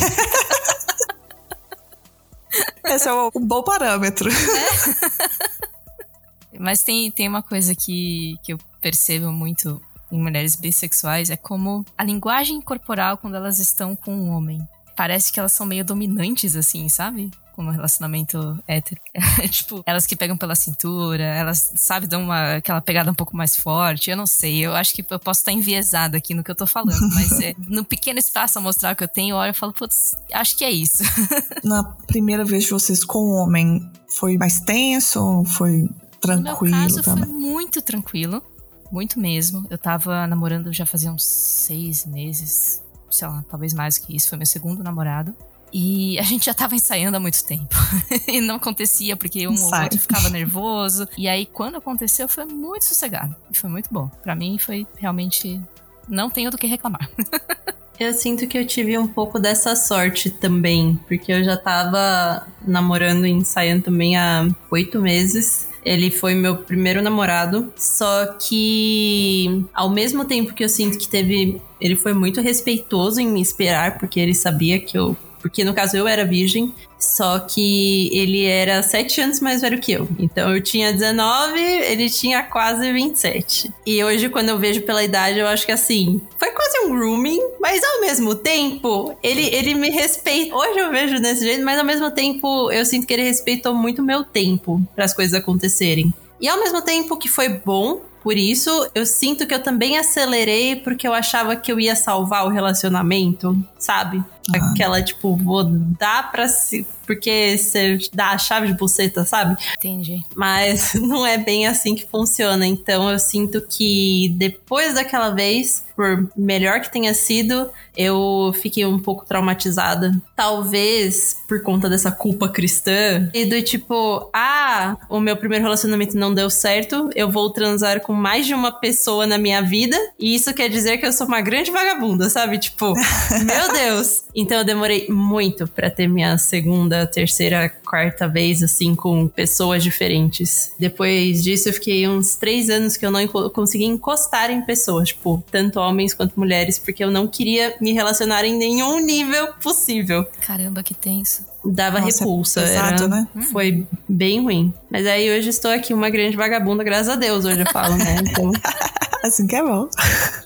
Esse é um bom parâmetro. É. Mas tem, tem uma coisa que, que eu percebo muito em mulheres bissexuais, é como a linguagem corporal quando elas estão com um homem. Parece que elas são meio dominantes, assim, sabe? como relacionamento hétero. tipo, elas que pegam pela cintura, elas, sabe, dão uma, aquela pegada um pouco mais forte. Eu não sei, eu acho que eu posso estar enviesada aqui no que eu tô falando, mas é, no pequeno espaço a mostrar o que eu tenho, eu olho e falo, putz, acho que é isso. Na primeira vez de vocês com o homem, foi mais tenso? Foi tranquilo no meu caso, também. Foi muito tranquilo, muito mesmo. Eu tava namorando já fazia uns seis meses, sei lá, talvez mais que isso. Foi meu segundo namorado. E a gente já tava ensaiando há muito tempo. e não acontecia porque um ou outro ficava nervoso. E aí, quando aconteceu, foi muito sossegado. E foi muito bom. para mim, foi realmente. Não tenho do que reclamar. Eu sinto que eu tive um pouco dessa sorte também, porque eu já tava namorando e ensaiando também há oito meses. Ele foi meu primeiro namorado. Só que ao mesmo tempo que eu sinto que teve. Ele foi muito respeitoso em me esperar, porque ele sabia que eu porque no caso eu era virgem, só que ele era sete anos mais velho que eu. Então eu tinha 19, ele tinha quase 27. E hoje, quando eu vejo pela idade, eu acho que assim, foi quase um grooming, mas ao mesmo tempo, ele, ele me respeita. Hoje eu vejo desse jeito, mas ao mesmo tempo eu sinto que ele respeitou muito o meu tempo para as coisas acontecerem. E ao mesmo tempo que foi bom, por isso, eu sinto que eu também acelerei porque eu achava que eu ia salvar o relacionamento, sabe? Uhum. Aquela, tipo, vou dar pra se. Porque você dá a chave de buceta, sabe? Entendi. Mas não é bem assim que funciona. Então eu sinto que depois daquela vez, por melhor que tenha sido, eu fiquei um pouco traumatizada. Talvez por conta dessa culpa cristã. E do tipo, ah, o meu primeiro relacionamento não deu certo, eu vou transar com mais de uma pessoa na minha vida. E isso quer dizer que eu sou uma grande vagabunda, sabe? Tipo, meu Deus. Então eu demorei muito para ter minha segunda, terceira, quarta vez, assim, com pessoas diferentes. Depois disso, eu fiquei uns três anos que eu não consegui encostar em pessoas, tipo, tanto homens quanto mulheres, porque eu não queria me relacionar em nenhum nível possível. Caramba, que tenso. Dava Nossa, repulsa. Exato, era, né? Foi bem ruim. Mas aí hoje estou aqui uma grande vagabunda, graças a Deus, hoje eu falo, né? Então. assim que é bom.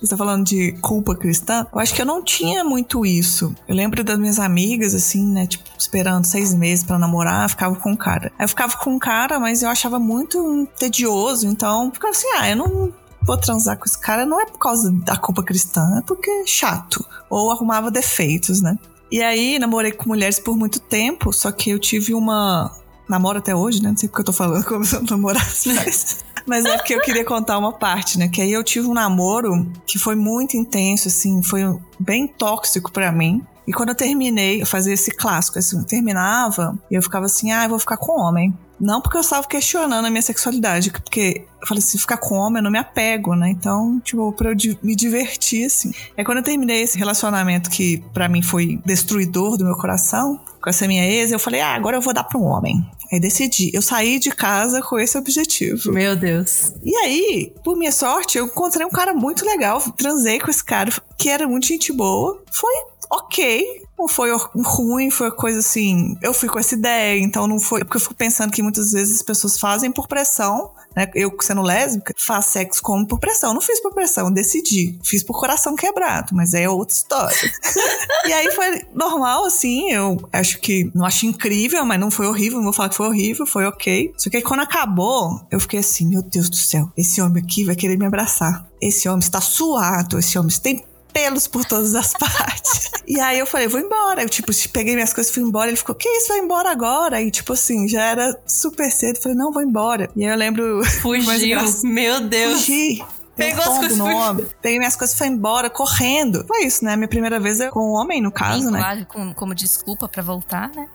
Você tá falando de culpa cristã? Eu acho que eu não tinha muito isso. Eu lembro das minhas amigas, assim, né? Tipo, esperando seis meses para namorar, ficava com um cara. Aí eu ficava com um cara, mas eu achava muito tedioso, então ficava assim, ah, eu não vou transar com esse cara não é por causa da culpa cristã, é porque é chato. Ou arrumava defeitos, né? E aí, namorei com mulheres por muito tempo, só que eu tive uma. Namoro até hoje, né? Não sei porque eu tô falando como se eu namorasse, mas. Mas é porque eu queria contar uma parte, né? Que aí eu tive um namoro que foi muito intenso, assim, foi bem tóxico para mim. E quando eu terminei, eu fazia esse clássico, assim, eu terminava e eu ficava assim, ah, eu vou ficar com homem. Não porque eu estava questionando a minha sexualidade, porque eu falei, se ficar com homem, eu não me apego, né? Então, tipo, pra eu me divertir, assim. É quando eu terminei esse relacionamento que para mim foi destruidor do meu coração, com essa minha ex, eu falei, ah, agora eu vou dar pra um homem. Aí decidi. Eu saí de casa com esse objetivo. Meu Deus. E aí, por minha sorte, eu encontrei um cara muito legal. Transei com esse cara, que era muito gente boa. Foi ok. Não foi ruim, foi coisa assim. Eu fui com essa ideia, então não foi. Porque eu fico pensando que muitas vezes as pessoas fazem por pressão, né? Eu, sendo lésbica, faço sexo como por pressão. Não fiz por pressão, decidi. Fiz por coração quebrado, mas é outra história. e aí foi normal, assim. Eu acho que. Não acho incrível, mas não foi horrível. Não vou falar que foi horrível, foi ok. Só que aí quando acabou, eu fiquei assim: meu Deus do céu, esse homem aqui vai querer me abraçar. Esse homem está suado, esse homem tem pelos por todas as partes. e aí eu falei, vou embora. Eu, tipo, peguei minhas coisas e fui embora. Ele ficou, que isso, vai embora agora? E, tipo assim, já era super cedo. Eu falei, não, vou embora. E aí eu lembro. Fugiu, meu Deus. Fugi. Pegou as coisas. No. Peguei minhas coisas e foi embora, correndo. Foi isso, né? Minha primeira vez é com um homem, no caso, Sim, né? Claro, com, como desculpa para voltar, né?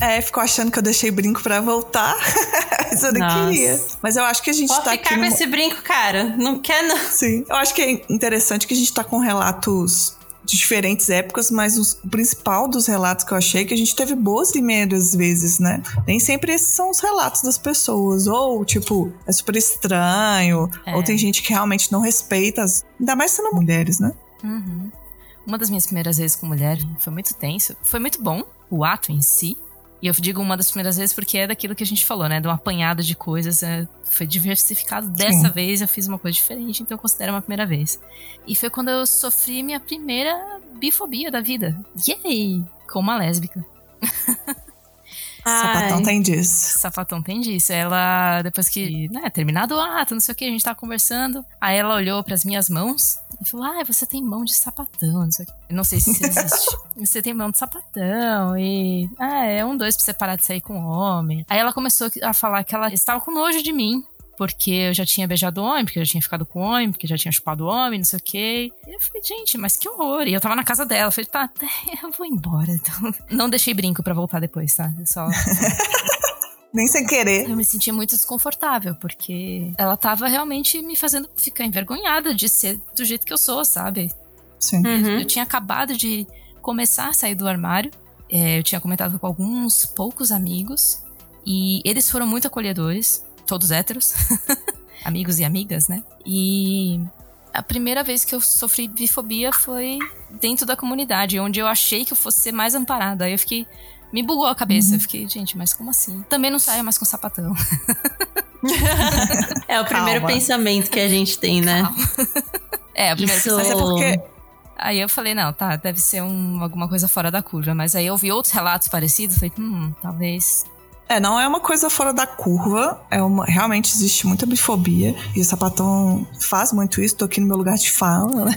É, ficou achando que eu deixei brinco para voltar. Mas eu não queria. Mas eu acho que a gente Pode tá ficar aqui. com esse brinco, cara. Não quer, não. Sim. Eu acho que é interessante que a gente tá com relatos de diferentes épocas, mas o principal dos relatos que eu achei é que a gente teve boas primeiras vezes, né? Nem sempre esses são os relatos das pessoas. Ou, tipo, é super estranho, é. ou tem gente que realmente não respeita, as... ainda mais sendo mulheres, né? Uhum. Uma das minhas primeiras vezes com mulher foi muito tenso. Foi muito bom, o ato em si. E eu digo uma das primeiras vezes porque é daquilo que a gente falou, né? De uma apanhada de coisas. É, foi diversificado. Dessa Sim. vez eu fiz uma coisa diferente, então eu considero uma primeira vez. E foi quando eu sofri minha primeira bifobia da vida. Yay! Com uma lésbica. Sapatão tem disso. Sapatão tem disso. Ela, depois que, né, terminado o ato, não sei o que, a gente tava conversando. Aí ela olhou para as minhas mãos e falou: Ah, você tem mão de sapatão, não sei o que. Eu não sei se isso existe. você tem mão de sapatão e. Ah, é um dois pra você parar de sair com homem. Aí ela começou a falar que ela estava com nojo de mim porque eu já tinha beijado homem, porque eu já tinha ficado com homem, porque eu já tinha chupado homem, não sei o quê. E eu falei, gente, mas que horror. E eu tava na casa dela, eu falei, tá, eu vou embora. Então, não deixei brinco para voltar depois, tá? Eu só. Nem sem querer. Eu me senti muito desconfortável, porque ela tava realmente me fazendo ficar envergonhada de ser do jeito que eu sou, sabe? Sim. Uhum. Eu, eu tinha acabado de começar a sair do armário. É, eu tinha comentado com alguns poucos amigos. E eles foram muito acolhedores todos héteros, amigos e amigas, né? E a primeira vez que eu sofri bifobia foi dentro da comunidade, onde eu achei que eu fosse ser mais amparada. Aí eu fiquei. Me bugou a cabeça. Uhum. Eu fiquei, gente, mas como assim? Também não saio mais com sapatão. é o primeiro Calma. pensamento que a gente tem, né? Calma. É, o primeiro Isso... pensamento é porque. Aí eu falei, não, tá, deve ser um, alguma coisa fora da curva. Mas aí eu vi outros relatos parecidos, falei, hum, talvez é, não é uma coisa fora da curva. É uma, realmente existe muita bifobia. E o sapatão faz muito isso. Tô aqui no meu lugar de fala, né?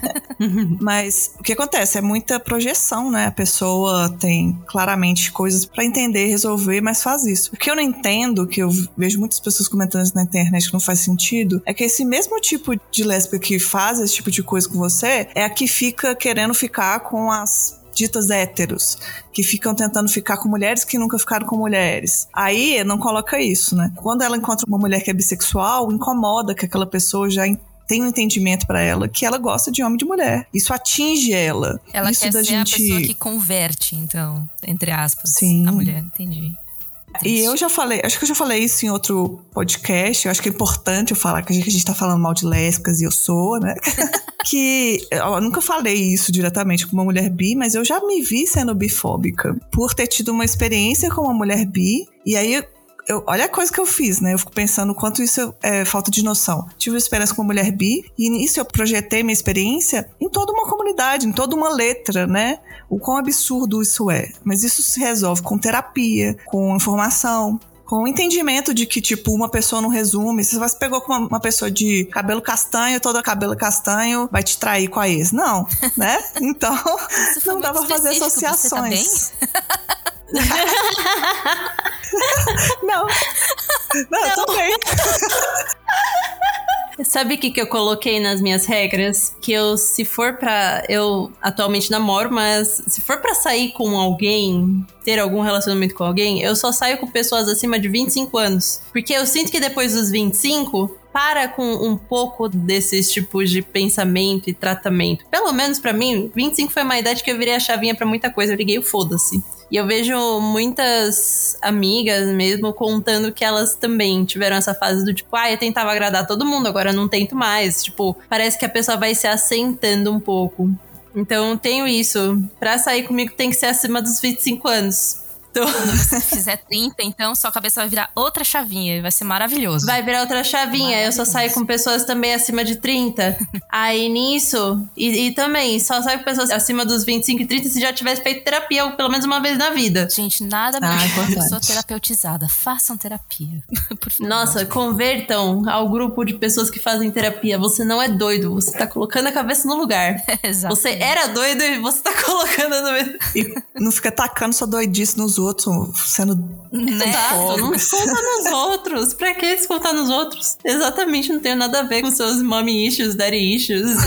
Mas o que acontece? É muita projeção, né? A pessoa tem claramente coisas para entender, resolver, mas faz isso. O que eu não entendo, que eu vejo muitas pessoas comentando isso na internet que não faz sentido, é que esse mesmo tipo de lésbica que faz esse tipo de coisa com você é a que fica querendo ficar com as ditas héteros, que ficam tentando ficar com mulheres que nunca ficaram com mulheres. Aí não coloca isso, né? Quando ela encontra uma mulher que é bissexual, incomoda que aquela pessoa já tem um entendimento para ela que ela gosta de homem e de mulher. Isso atinge ela. Ela Isso quer da ser gente... a pessoa que converte, então, entre aspas, Sim. a mulher. Entendi. E eu já falei, acho que eu já falei isso em outro podcast. Eu acho que é importante eu falar que a gente, a gente tá falando mal de lésbicas e eu sou, né? que eu nunca falei isso diretamente com uma mulher bi, mas eu já me vi sendo bifóbica por ter tido uma experiência com uma mulher bi. E aí eu, olha a coisa que eu fiz, né? Eu fico pensando o quanto isso é falta de noção. Tive experiência com mulher bi, e nisso eu projetei minha experiência em toda uma comunidade, em toda uma letra, né? O quão absurdo isso é. Mas isso se resolve com terapia, com informação, com o entendimento de que, tipo, uma pessoa não resume. Se você pegou com uma, uma, pessoa de cabelo castanho, toda cabelo castanho, vai te trair com a ex. Não, né? Então, não dá pra fazer associações. Você tá bem? não. Não, não. eu tô bem. Sabe o que, que eu coloquei nas minhas regras? Que eu, se for pra. Eu atualmente namoro, mas se for pra sair com alguém, ter algum relacionamento com alguém, eu só saio com pessoas acima de 25 anos. Porque eu sinto que depois dos 25, para com um pouco desses tipos de pensamento e tratamento. Pelo menos para mim, 25 foi uma idade que eu virei a chavinha para muita coisa, eu liguei o foda-se. E eu vejo muitas amigas mesmo contando que elas também tiveram essa fase do tipo, ah, eu tentava agradar todo mundo, agora não tento mais. Tipo, parece que a pessoa vai se assentando um pouco. Então, tenho isso. Pra sair comigo tem que ser acima dos 25 anos. Quando você fizer 30, então sua cabeça vai virar outra chavinha. Vai ser maravilhoso. Vai virar outra chavinha. Eu só saio com pessoas também acima de 30. Aí nisso. E, e, também, só saio com pessoas acima dos 25 e 30 se já tivesse feito terapia pelo menos uma vez na vida. Gente, nada mais ah, é pessoa terapeutizada. Façam terapia. Nossa, convertam ao grupo de pessoas que fazem terapia. Você não é doido. Você tá colocando a cabeça no lugar. Exato. Você era doido e você tá colocando no mesmo. E não fica tacando sua doidice nos outros outros, sendo. Né? Exato, não desconta nos outros. Pra que descontar nos outros? Exatamente, não tem nada a ver com seus mommy issues, daddy issues.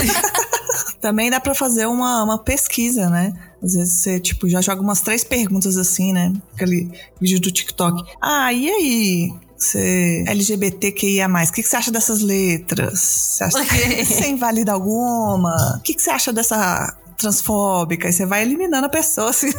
Também dá pra fazer uma, uma pesquisa, né? Às vezes você, tipo, já joga umas três perguntas assim, né? Aquele vídeo do TikTok. Ah, e aí? Você LGBTQIA+, o que, que você acha dessas letras? Você acha que você invalida alguma? O que, que você acha dessa transfóbica? E você vai eliminando a pessoa, assim.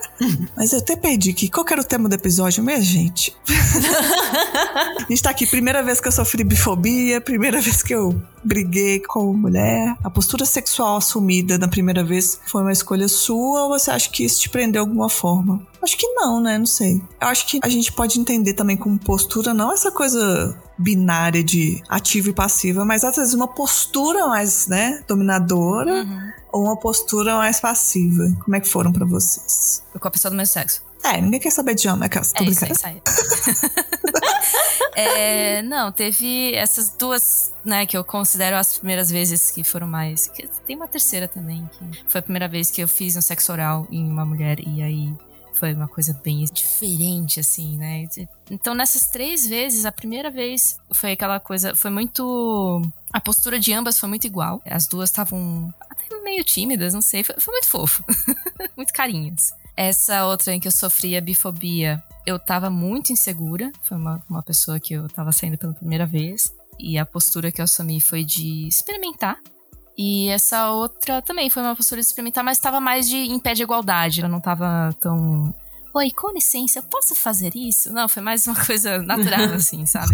Mas eu até perdi aqui. Qual era o tema do episódio mesmo, gente? a gente tá aqui, primeira vez que eu sofri bifobia, primeira vez que eu briguei com mulher. A postura sexual assumida na primeira vez foi uma escolha sua ou você acha que isso te prendeu de alguma forma? Acho que não, né? Não sei. Eu acho que a gente pode entender também como postura, não essa coisa binária de ativa e passiva, mas às vezes uma postura mais, né, dominadora uhum. ou uma postura mais passiva. Como é que foram para vocês? Com a pessoa do mesmo sexo. É, ninguém quer saber de homem, é que eu tô é brincando. Isso aí, isso aí. é, não, teve essas duas, né, que eu considero as primeiras vezes que foram mais. Que tem uma terceira também, que foi a primeira vez que eu fiz um sexo oral em uma mulher e aí foi uma coisa bem diferente, assim, né? Então, nessas três vezes, a primeira vez foi aquela coisa, foi muito. A postura de ambas foi muito igual. As duas estavam até meio tímidas, não sei. Foi, foi muito fofo. muito carinhos. Essa outra em que eu sofria bifobia, eu tava muito insegura. Foi uma, uma pessoa que eu tava saindo pela primeira vez. E a postura que eu assumi foi de experimentar. E essa outra também foi uma postura de experimentar, mas estava mais de em pé de igualdade. Ela não estava tão Oi, com licença, eu posso fazer isso? Não, foi mais uma coisa natural, assim, sabe?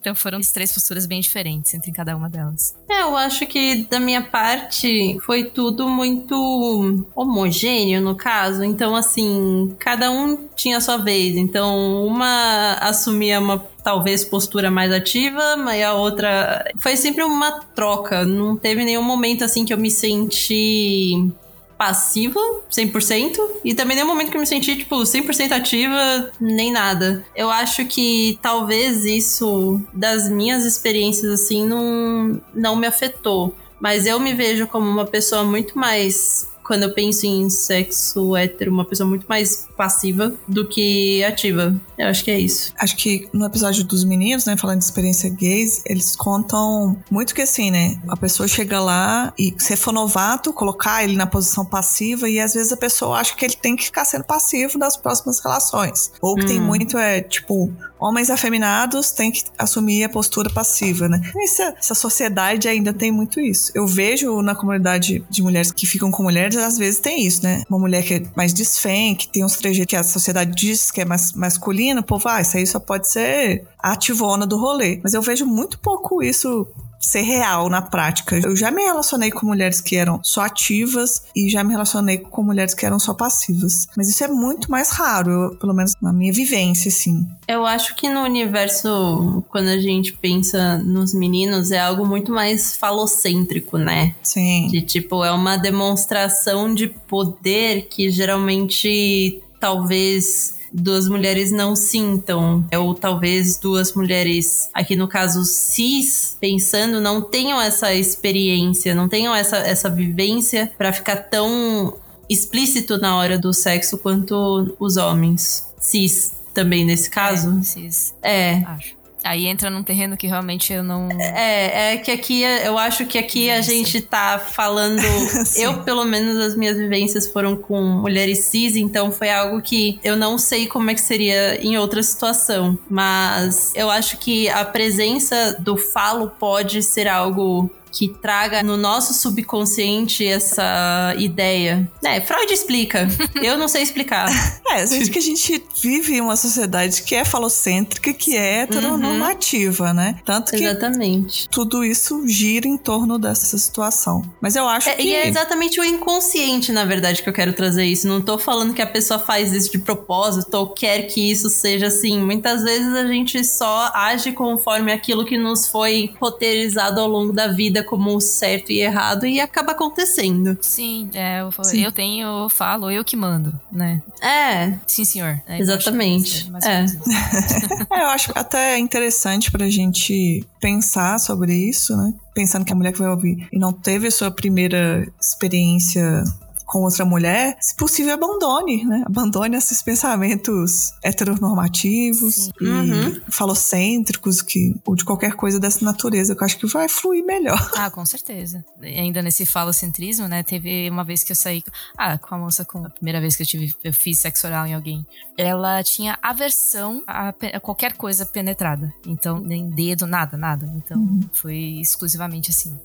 então foram três posturas bem diferentes entre cada uma delas. É, eu acho que da minha parte foi tudo muito homogêneo, no caso. Então, assim, cada um tinha a sua vez. Então, uma assumia uma talvez postura mais ativa, mas a outra foi sempre uma troca. Não teve nenhum momento assim que eu me senti passiva, 100%, e também nenhum momento que eu me senti, tipo, 100% ativa, nem nada. Eu acho que talvez isso, das minhas experiências, assim, não, não me afetou. Mas eu me vejo como uma pessoa muito mais quando eu penso em sexo hétero, uma pessoa muito mais passiva do que ativa. Eu acho que é isso. Acho que no episódio dos meninos, né, falando de experiência gays, eles contam muito que assim, né, a pessoa chega lá e se for novato, colocar ele na posição passiva e às vezes a pessoa acha que ele tem que ficar sendo passivo nas próximas relações. Ou que hum. tem muito é, tipo, homens afeminados têm que assumir a postura passiva, né? Essa, essa sociedade ainda tem muito isso. Eu vejo na comunidade de mulheres que ficam com mulheres, às vezes tem isso, né? Uma mulher que é mais desfém, que tem uns trejeitos que a sociedade diz que é mais masculina, o povo, ah, isso aí só pode ser ativona do rolê. Mas eu vejo muito pouco isso ser real na prática. Eu já me relacionei com mulheres que eram só ativas e já me relacionei com mulheres que eram só passivas. Mas isso é muito mais raro, eu, pelo menos na minha vivência, assim. Eu acho que no universo, quando a gente pensa nos meninos, é algo muito mais falocêntrico, né? Sim. De tipo, é uma demonstração de poder que geralmente talvez duas mulheres não sintam, ou talvez duas mulheres, aqui no caso cis, pensando, não tenham essa experiência, não tenham essa, essa vivência para ficar tão explícito na hora do sexo quanto os homens cis também nesse caso. É, cis. É. Acho. Aí entra num terreno que realmente eu não. É, é que aqui eu acho que aqui a gente tá falando. eu, pelo menos, as minhas vivências foram com mulheres cis, então foi algo que eu não sei como é que seria em outra situação. Mas eu acho que a presença do falo pode ser algo que traga no nosso subconsciente essa ideia. É, Freud explica. Eu não sei explicar. é, gente que a gente vive uma sociedade que é falocêntrica, que é heteronormativa, uhum. né? Tanto que exatamente. tudo isso gira em torno dessa situação. Mas eu acho é, que... E é exatamente o inconsciente, na verdade, que eu quero trazer isso. Não tô falando que a pessoa faz isso de propósito ou quer que isso seja assim. Muitas vezes a gente só age conforme aquilo que nos foi roteirizado ao longo da vida como certo e errado e acaba acontecendo. Sim, é, eu, falo, Sim. eu tenho, eu falo, eu que mando, né? É. Sim, senhor. É, Exatamente. É. é. eu acho até interessante pra gente pensar sobre isso, né? Pensando que a mulher que vai ouvir e não teve a sua primeira experiência com outra mulher, se possível, abandone, né? Abandone esses pensamentos heteronormativos Sim. e uhum. falocêntricos, que, ou de qualquer coisa dessa natureza, que eu acho que vai fluir melhor. Ah, com certeza. E ainda nesse falocentrismo, né? Teve uma vez que eu saí ah, com a moça, com a primeira vez que eu tive, eu fiz sexo oral em alguém. Ela tinha aversão a, a qualquer coisa penetrada. Então, nem dedo, nada, nada. Então, uhum. foi exclusivamente assim.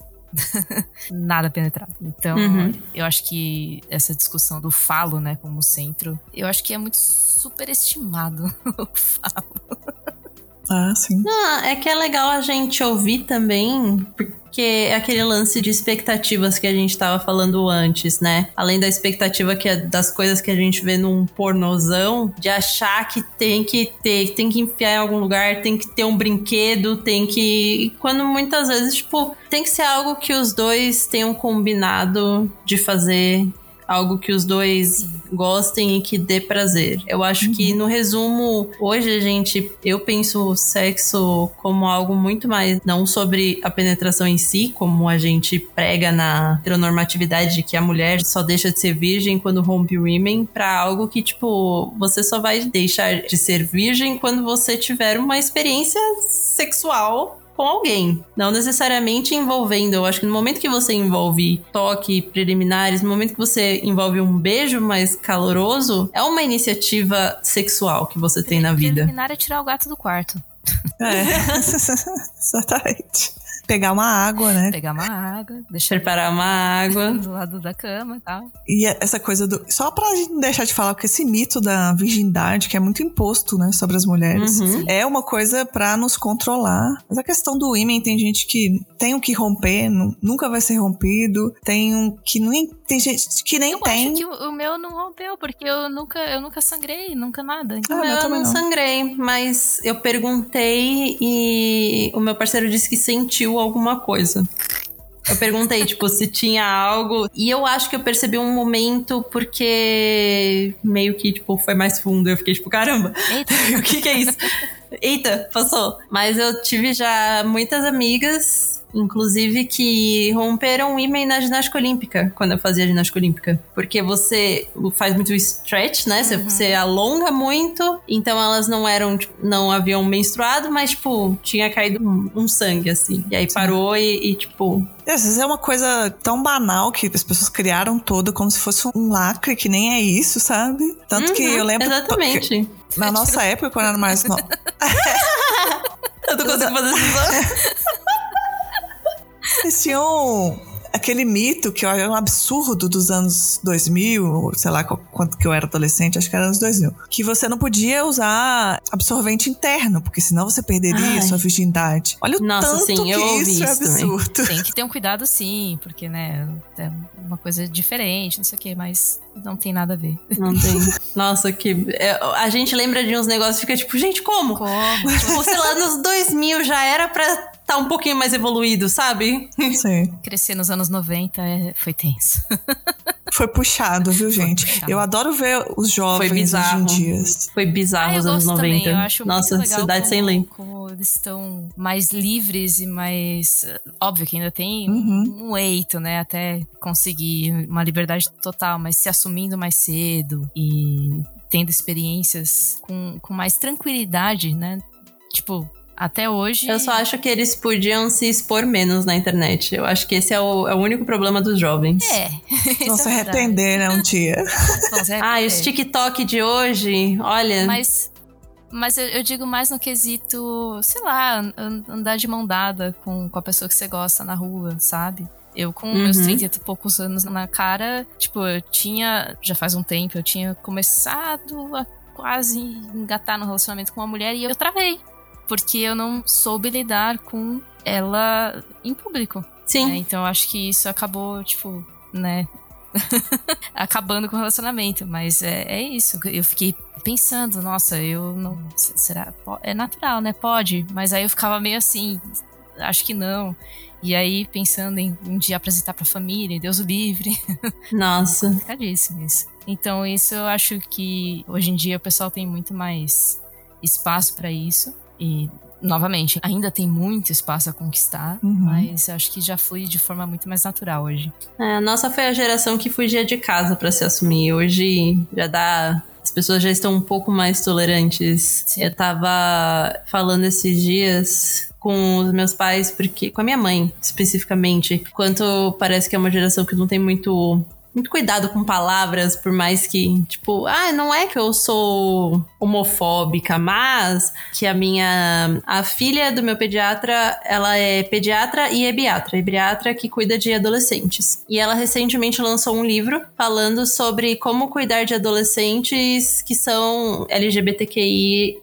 nada penetrado. Então, uhum. eu acho que essa discussão do falo, né, como centro, eu acho que é muito superestimado o falo. Ah, sim. Não, é que é legal a gente ouvir também, porque é aquele lance de expectativas que a gente estava falando antes, né? Além da expectativa que é das coisas que a gente vê num pornozão, de achar que tem que ter, tem que enfiar em algum lugar, tem que ter um brinquedo, tem que. Quando muitas vezes, tipo, tem que ser algo que os dois tenham combinado de fazer algo que os dois gostem e que dê prazer. Eu acho uhum. que, no resumo, hoje a gente, eu penso o sexo como algo muito mais, não sobre a penetração em si, como a gente prega na heteronormatividade de que a mulher só deixa de ser virgem quando rompe o ímen, pra algo que, tipo, você só vai deixar de ser virgem quando você tiver uma experiência sexual com alguém. Não necessariamente envolvendo. Eu acho que no momento que você envolve toque, preliminares, no momento que você envolve um beijo mais caloroso, é uma iniciativa sexual que você tem na vida. Preliminar é tirar o gato do quarto. É, exatamente pegar uma água, né? Pegar uma água, deixar preparar uma água do lado da cama e tal. E essa coisa do. Só pra gente não deixar de falar, porque esse mito da virgindade, que é muito imposto, né, sobre as mulheres, uhum. é uma coisa pra nos controlar. Mas a questão do ímã, tem gente que tem o que romper, nunca vai ser rompido, tem um que não. Tem gente que nem eu tem. Acho que o, o, meu não rompeu, porque eu nunca, eu nunca sangrei, nunca nada. Ah, o meu eu não, não sangrei, mas eu perguntei e o meu parceiro disse que sentiu alguma coisa. Eu perguntei, tipo, se tinha algo. E eu acho que eu percebi um momento porque meio que, tipo, foi mais fundo. Eu fiquei, tipo, caramba, o que, que é isso? Eita, passou. Mas eu tive já muitas amigas inclusive, que romperam o ímã na ginástica olímpica, quando eu fazia ginástica olímpica. Porque você faz muito stretch, né? Você, uhum. você alonga muito, então elas não eram, tipo, não haviam menstruado, mas, tipo, tinha caído um, um sangue, assim. E aí parou e, e, tipo, às vezes é uma coisa tão banal que as pessoas criaram toda como se fosse um lacre, que nem é isso, sabe? Tanto uhum, que eu lembro. Exatamente. Na nossa época, quando era mais nova. eu tô conseguindo fazer esse eles tinham aquele mito que é um absurdo dos anos 2000, sei lá quanto que eu era adolescente, acho que era anos 2000, que você não podia usar absorvente interno, porque senão você perderia Ai. sua virgindade. Olha o Nossa, tanto sim, que eu isso é absurdo. Também. Tem que ter um cuidado sim, porque, né, é uma coisa diferente, não sei o que, mas não tem nada a ver. Não tem. Nossa, que. É, a gente lembra de uns negócios e fica tipo, gente, como? Como? tipo, sei lá, nos 2000 já era pra tá um pouquinho mais evoluído, sabe? Sim. Crescer nos anos 90 é, foi tenso. Foi puxado, viu, gente? Puxado. Eu adoro ver os jovens foi bizarro. hoje em dia. Foi bizarro ah, os anos 90. Também. Eu acho Nossa, cidade como, sem lei. Como eles estão mais livres e mais. Óbvio que ainda tem uhum. um eito, né? Até conseguir uma liberdade total, mas se assumindo mais cedo e tendo experiências com, com mais tranquilidade, né? Tipo, até hoje. Eu só acho que eles podiam se expor menos na internet. Eu acho que esse é o, é o único problema dos jovens. É. Vão se arrepender, né, um dia. ah, os TikTok de hoje, olha. Mas. Mas eu, eu, digo mais no quesito, sei lá, andar de mão dada com, com a pessoa que você gosta na rua, sabe? Eu, com uhum. meus 30 e poucos anos na cara, tipo, eu tinha, já faz um tempo, eu tinha começado a quase engatar no relacionamento com uma mulher e eu travei porque eu não soube lidar com ela em público. Sim. Né? Então eu acho que isso acabou, tipo, né? acabando com o relacionamento. Mas é, é isso. Eu fiquei pensando, nossa, eu não. Será? É natural, né? Pode. Mas aí eu ficava meio assim, acho que não. E aí, pensando em um dia apresentar pra família, Deus o livre. Nossa. Complicadíssimo isso. Então, isso eu acho que hoje em dia o pessoal tem muito mais espaço para isso. E, novamente, ainda tem muito espaço a conquistar, uhum. mas acho que já flui de forma muito mais natural hoje. É, a nossa foi a geração que fugia de casa para se assumir. Hoje já dá as pessoas já estão um pouco mais tolerantes. Sim. Eu tava falando esses dias com os meus pais, porque com a minha mãe especificamente, quanto parece que é uma geração que não tem muito muito cuidado com palavras, por mais que, tipo, ah, não é que eu sou homofóbica, mas que a minha. A filha do meu pediatra, ela é pediatra e ebiatra. Ebiatra que cuida de adolescentes. E ela recentemente lançou um livro falando sobre como cuidar de adolescentes que são LGBTQI.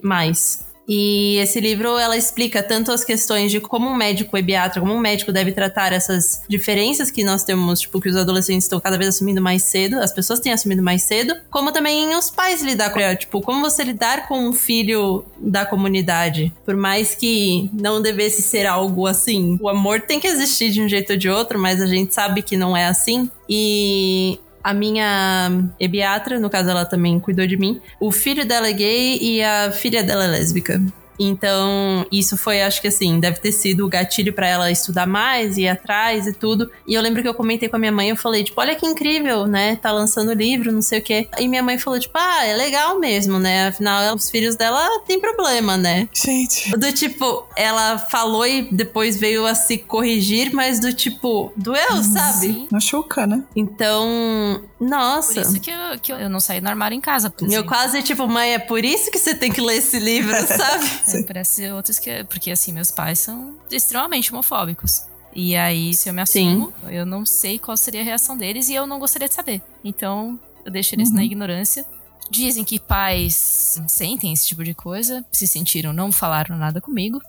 E esse livro ela explica tanto as questões de como um médico ebiatra, como um médico deve tratar essas diferenças que nós temos, tipo, que os adolescentes estão cada vez assumindo mais cedo, as pessoas têm assumido mais cedo, como também os pais lidar com tipo, como você lidar com um filho da comunidade. Por mais que não devesse ser algo assim, o amor tem que existir de um jeito ou de outro, mas a gente sabe que não é assim. E a minha ebiatra, no caso ela também cuidou de mim, o filho dela é gay e a filha dela é lésbica. Então, isso foi, acho que assim, deve ter sido o gatilho para ela estudar mais, ir atrás e tudo. E eu lembro que eu comentei com a minha mãe, eu falei, tipo, olha que incrível, né? Tá lançando livro, não sei o quê. E minha mãe falou, tipo, ah, é legal mesmo, né? Afinal, os filhos dela têm problema, né? Gente. Do tipo, ela falou e depois veio a se corrigir, mas do tipo, doeu, hum, sabe? Machuca, né? Então, nossa. Por isso que eu, que eu não saí no armário em casa. Eu quase, tipo, mãe, é por isso que você tem que ler esse livro, sabe? É, parece outros que. Porque assim, meus pais são extremamente homofóbicos. E aí, se eu me assumo, Sim. eu não sei qual seria a reação deles e eu não gostaria de saber. Então, eu deixo eles uhum. na ignorância. Dizem que pais sentem esse tipo de coisa, se sentiram, não falaram nada comigo.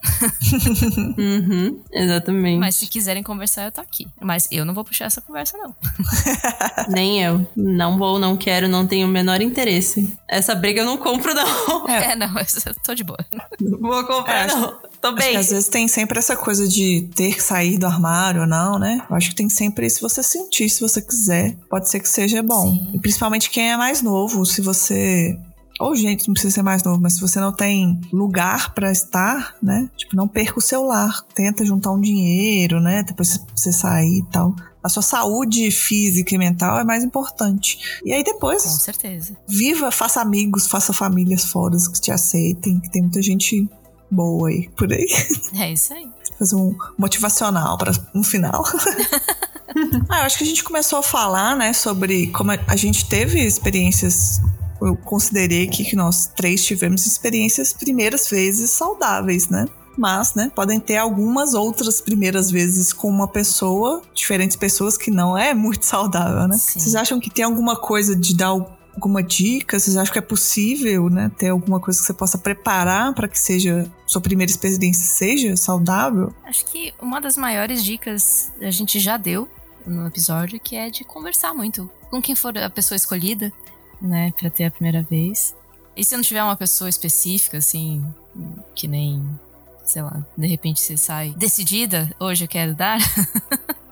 uhum, exatamente. Mas se quiserem conversar, eu tô aqui. Mas eu não vou puxar essa conversa, não. Nem eu. Não vou, não quero, não tenho o menor interesse. Essa briga eu não compro, não. É, é não, eu tô de boa. Não vou comprar, é, não. Tô bem. Acho que às vezes tem sempre essa coisa de ter que sair do armário ou não, né? Eu acho que tem sempre isso. Se você sentir, se você quiser, pode ser que seja bom. Sim. E principalmente quem é mais novo, se você ou gente, não precisa ser mais novo, mas se você não tem lugar para estar, né? Tipo, não perca o celular. Tenta juntar um dinheiro, né? Depois você sair e tal. A sua saúde física e mental é mais importante. E aí depois. Com certeza. Viva, faça amigos, faça famílias fora que te aceitem, que tem muita gente boa aí, por aí. É isso aí. Fazer um motivacional para um final. ah, eu acho que a gente começou a falar, né, sobre como a gente teve experiências. Eu considerei aqui que nós três tivemos experiências primeiras vezes saudáveis, né? Mas, né, podem ter algumas outras primeiras vezes com uma pessoa, diferentes pessoas que não é muito saudável, né? Sim. Vocês acham que tem alguma coisa de dar o alguma dica? Vocês acham que é possível, né? Ter alguma coisa que você possa preparar para que seja sua primeira experiência seja saudável? Acho que uma das maiores dicas a gente já deu no episódio, que é de conversar muito com quem for a pessoa escolhida, né, para ter a primeira vez. E se não tiver uma pessoa específica, assim, que nem, sei lá, de repente você sai decidida, hoje eu quero dar.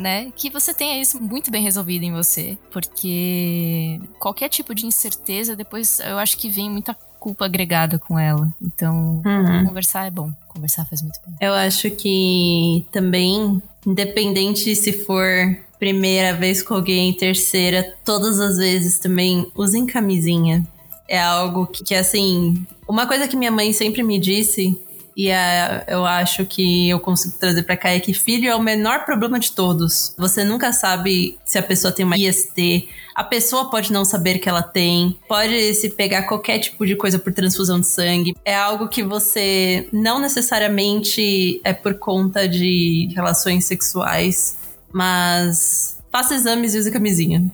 né? Que você tenha isso muito bem resolvido em você, porque qualquer tipo de incerteza, depois eu acho que vem muita culpa agregada com ela. Então, uhum. conversar é bom. Conversar faz muito bem. Eu acho que também, independente se for primeira vez com alguém, terceira, todas as vezes também usem camisinha. É algo que, que assim, uma coisa que minha mãe sempre me disse e é, eu acho que eu consigo trazer para cá é que filho é o menor problema de todos. Você nunca sabe se a pessoa tem uma IST, a pessoa pode não saber que ela tem, pode se pegar qualquer tipo de coisa por transfusão de sangue. É algo que você não necessariamente é por conta de relações sexuais, mas faça exames e use camisinha.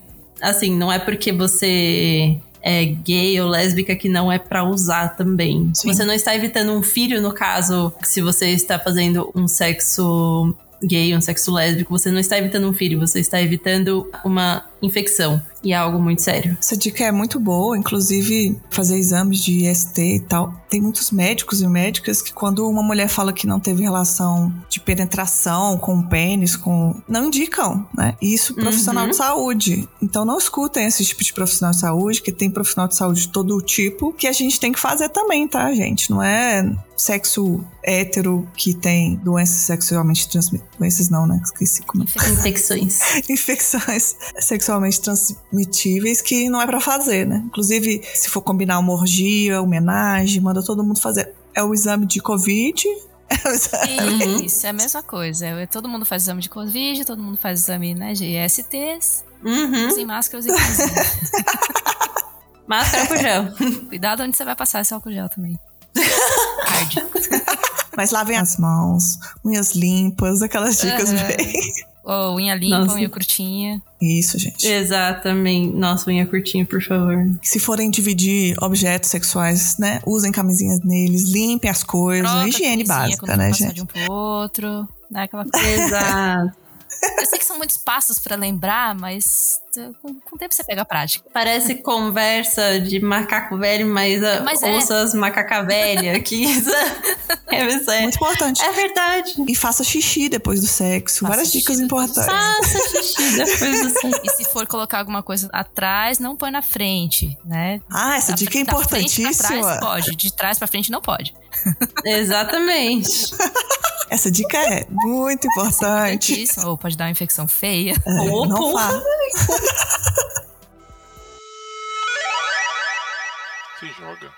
Assim, não é porque você é gay ou lésbica que não é para usar também. Sim. Você não está evitando um filho, no caso, se você está fazendo um sexo gay, um sexo lésbico, você não está evitando um filho, você está evitando uma infecção. E é algo muito sério. Essa dica é muito boa, inclusive fazer exames de IST e tal. Tem muitos médicos e médicas que quando uma mulher fala que não teve relação de penetração com o pênis, com não indicam, né? Isso profissional uhum. de saúde. Então não escutem esse tipo de profissional de saúde, que tem profissional de saúde de todo tipo, que a gente tem que fazer também, tá, gente? Não é sexo hétero que tem doenças sexualmente transmissíveis. Doenças não, né? Esqueci como é. Infecções. Infecções sexualmente transmitíveis que não é para fazer, né? Inclusive, se for combinar uma orgia, homenagem, manda todo mundo fazer. É o exame de Covid, Uhum. Isso, é a mesma coisa. É, todo mundo faz exame de Covid, todo mundo faz exame né, de ISTs. Uhum. Usem máscaras e Máscara com gel. Cuidado onde você vai passar esse álcool gel também. Mas lavem as mãos, unhas limpas, aquelas dicas uhum. bem. Ou unha limpa, Nossa. unha curtinha. Isso, gente. Exatamente. Nossa, unha curtinha, por favor. Se forem dividir objetos sexuais, né? Usem camisinhas neles, limpem as coisas. Troca higiene básica, né, gente? de um pro outro. Né? Aquela coisa. Exato. Eu sei que são muitos passos para lembrar, mas com, com o tempo você pega a prática. Parece conversa de macaco velho, mas, uh, mas é. ouça as macaca velha aqui. é, é muito importante. É verdade. E faça xixi depois do sexo. Faça Várias dicas importantes. Faça xixi depois do sexo. E se for colocar alguma coisa atrás, não põe na frente, né? Ah, essa da, dica é importantíssima. Frente pode, de trás para frente não pode. Exatamente. Essa dica é muito importante. É Ou pode dar uma infecção feia. É, não faz. Se joga.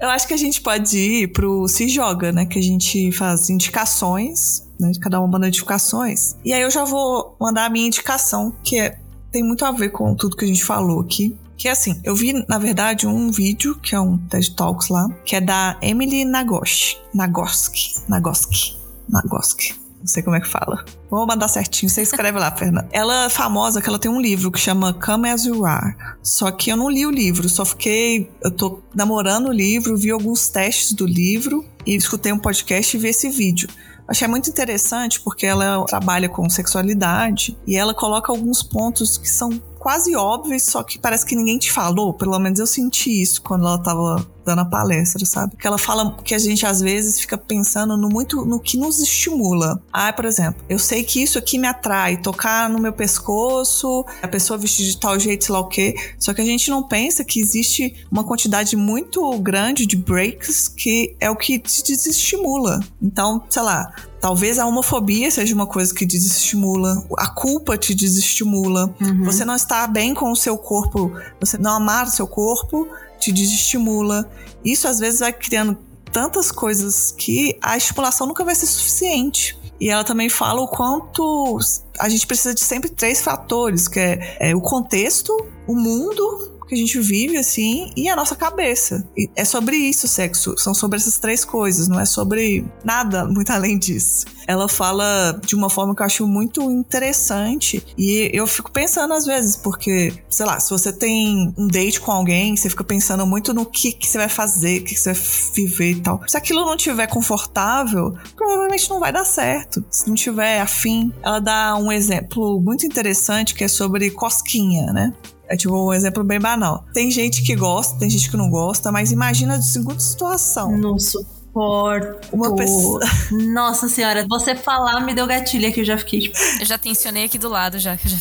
Eu acho que a gente pode ir pro Se Joga, né? Que a gente faz indicações, né? Cada uma manda indicações. E aí eu já vou mandar a minha indicação, que é, tem muito a ver com tudo que a gente falou aqui. Que é assim, eu vi, na verdade, um vídeo, que é um TED Talks lá, que é da Emily Nagoshi. Nagoski. Nagoski. Nagoski. Não sei como é que fala. Vou mandar certinho, você escreve lá, Fernanda. Ela é famosa que ela tem um livro que chama Come As You Are. Só que eu não li o livro, só fiquei. Eu tô namorando o livro, vi alguns testes do livro e escutei um podcast e vi esse vídeo. Achei muito interessante porque ela trabalha com sexualidade e ela coloca alguns pontos que são quase óbvios, só que parece que ninguém te falou. Pelo menos eu senti isso quando ela tava dando a palestra, sabe? Que ela fala que a gente às vezes fica pensando no muito no que nos estimula. Ah, por exemplo, eu sei que isso aqui me atrai, tocar no meu pescoço, a pessoa vestir de tal jeito, sei lá o quê. Só que a gente não pensa que existe uma quantidade muito grande de breaks que é o que te desestimula. Então, sei lá, Talvez a homofobia seja uma coisa que desestimula, a culpa te desestimula, uhum. você não estar bem com o seu corpo, você não amar o seu corpo te desestimula. Isso às vezes vai criando tantas coisas que a estimulação nunca vai ser suficiente. E ela também fala o quanto a gente precisa de sempre três fatores, que é, é o contexto, o mundo que a gente vive, assim, e a nossa cabeça. E é sobre isso o sexo. São sobre essas três coisas, não é sobre nada muito além disso. Ela fala de uma forma que eu acho muito interessante. E eu fico pensando às vezes, porque, sei lá, se você tem um date com alguém, você fica pensando muito no que, que você vai fazer, o que, que você vai viver e tal. Se aquilo não tiver confortável, provavelmente não vai dar certo. Se não tiver afim, ela dá um exemplo muito interessante que é sobre cosquinha, né? É tipo um exemplo bem banal. Tem gente que gosta, tem gente que não gosta, mas imagina a segunda situação. Nossa suporto. Uma pessoa. Nossa senhora, você falar me deu gatilho que eu já fiquei tipo. Eu já tensionei aqui do lado já. Eu, já...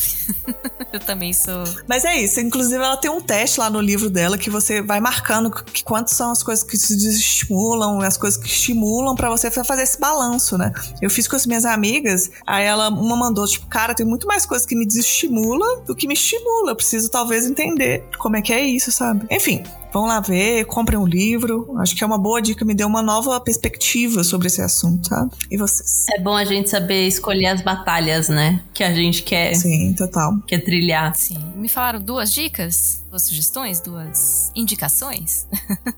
eu também sou. Mas é isso. Inclusive, ela tem um teste lá no livro dela que você vai marcando que quantas são as coisas que te desestimulam, as coisas que estimulam para você fazer esse balanço, né? Eu fiz com as minhas amigas, aí ela, uma mandou, tipo, cara, tem muito mais coisas que me desestimula do que me estimula. Eu preciso talvez entender como é que é isso, sabe? Enfim, vão lá ver, comprem um livro. Acho que é uma boa dica, me deu uma nova perspectiva sobre esse assunto, sabe? E vocês? É bom a gente saber escolher as batalhas, né? Que a gente quer. Sim, total. Quer trilhar. Sim. Me falaram duas dicas, duas sugestões, duas indicações.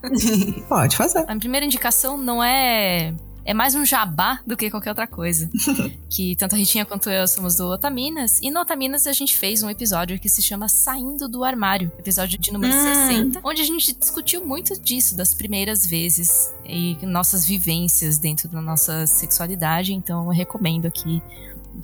Pode fazer. A primeira indicação não é é mais um jabá do que qualquer outra coisa. que tanto a Ritinha quanto eu somos do Otaminas. E no Otaminas a gente fez um episódio que se chama Saindo do Armário. Episódio de número hum. 60. Onde a gente discutiu muito disso, das primeiras vezes. E nossas vivências dentro da nossa sexualidade. Então eu recomendo aqui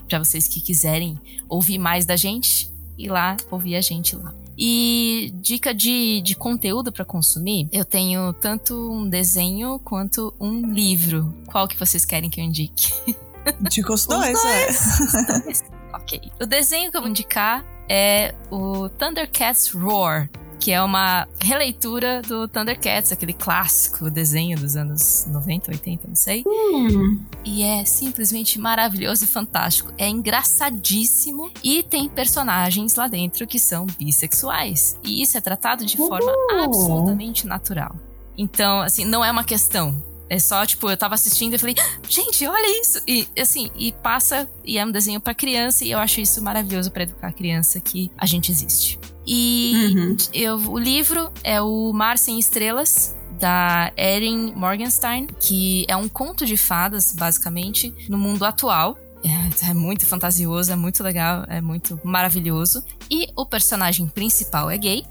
para vocês que quiserem ouvir mais da gente. Ir lá ouvir a gente lá. E dica de, de conteúdo para consumir, eu tenho tanto um desenho quanto um livro. Qual que vocês querem que eu indique? Indica os dois, dois. é. ok. O desenho que eu vou indicar é o Thundercats Roar, que é uma releitura do Thundercats, aquele clássico desenho dos anos 90, 80, não sei. Hum. E é simplesmente maravilhoso e fantástico. É engraçadíssimo e tem personagens lá dentro que são bissexuais. E isso é tratado de forma uh. absolutamente natural. Então, assim, não é uma questão. É só, tipo, eu tava assistindo e falei, gente, olha isso! E assim, e passa, e é um desenho para criança, e eu acho isso maravilhoso para educar a criança que a gente existe. E uhum. eu, o livro é o Mar Sem Estrelas, da Erin Morgenstein, que é um conto de fadas, basicamente, no mundo atual. É, é, muito fantasioso, é muito legal, é muito maravilhoso. E o personagem principal é gay.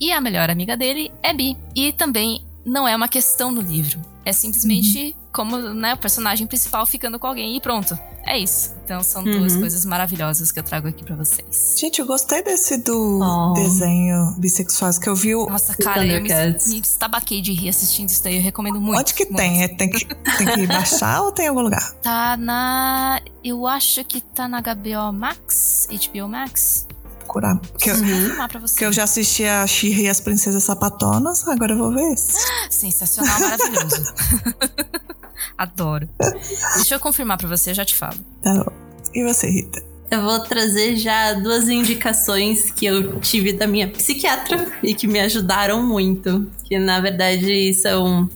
E a melhor amiga dele é bi. E também não é uma questão no livro. É simplesmente uhum. Como né, o personagem principal ficando com alguém e pronto. É isso. Então são uhum. duas coisas maravilhosas que eu trago aqui para vocês. Gente, eu gostei desse do oh. desenho bissexuais que eu vi. O... Nossa, cara, eu me, me estabaquei de rir assistindo isso daí. Eu recomendo muito. Onde que muito. tem? É, tem, que, tem que baixar ou tem em algum lugar? Tá na. Eu acho que tá na HBO Max, HBO Max procurar. Que eu, que eu já assisti a Shira e as Princesas Sapatonas, agora eu vou ver esse. Sensacional, maravilhoso. Adoro. Deixa eu confirmar pra você, eu já te falo. Tá bom. E você, Rita? Eu vou trazer já duas indicações que eu tive da minha psiquiatra e que me ajudaram muito. Que na verdade são.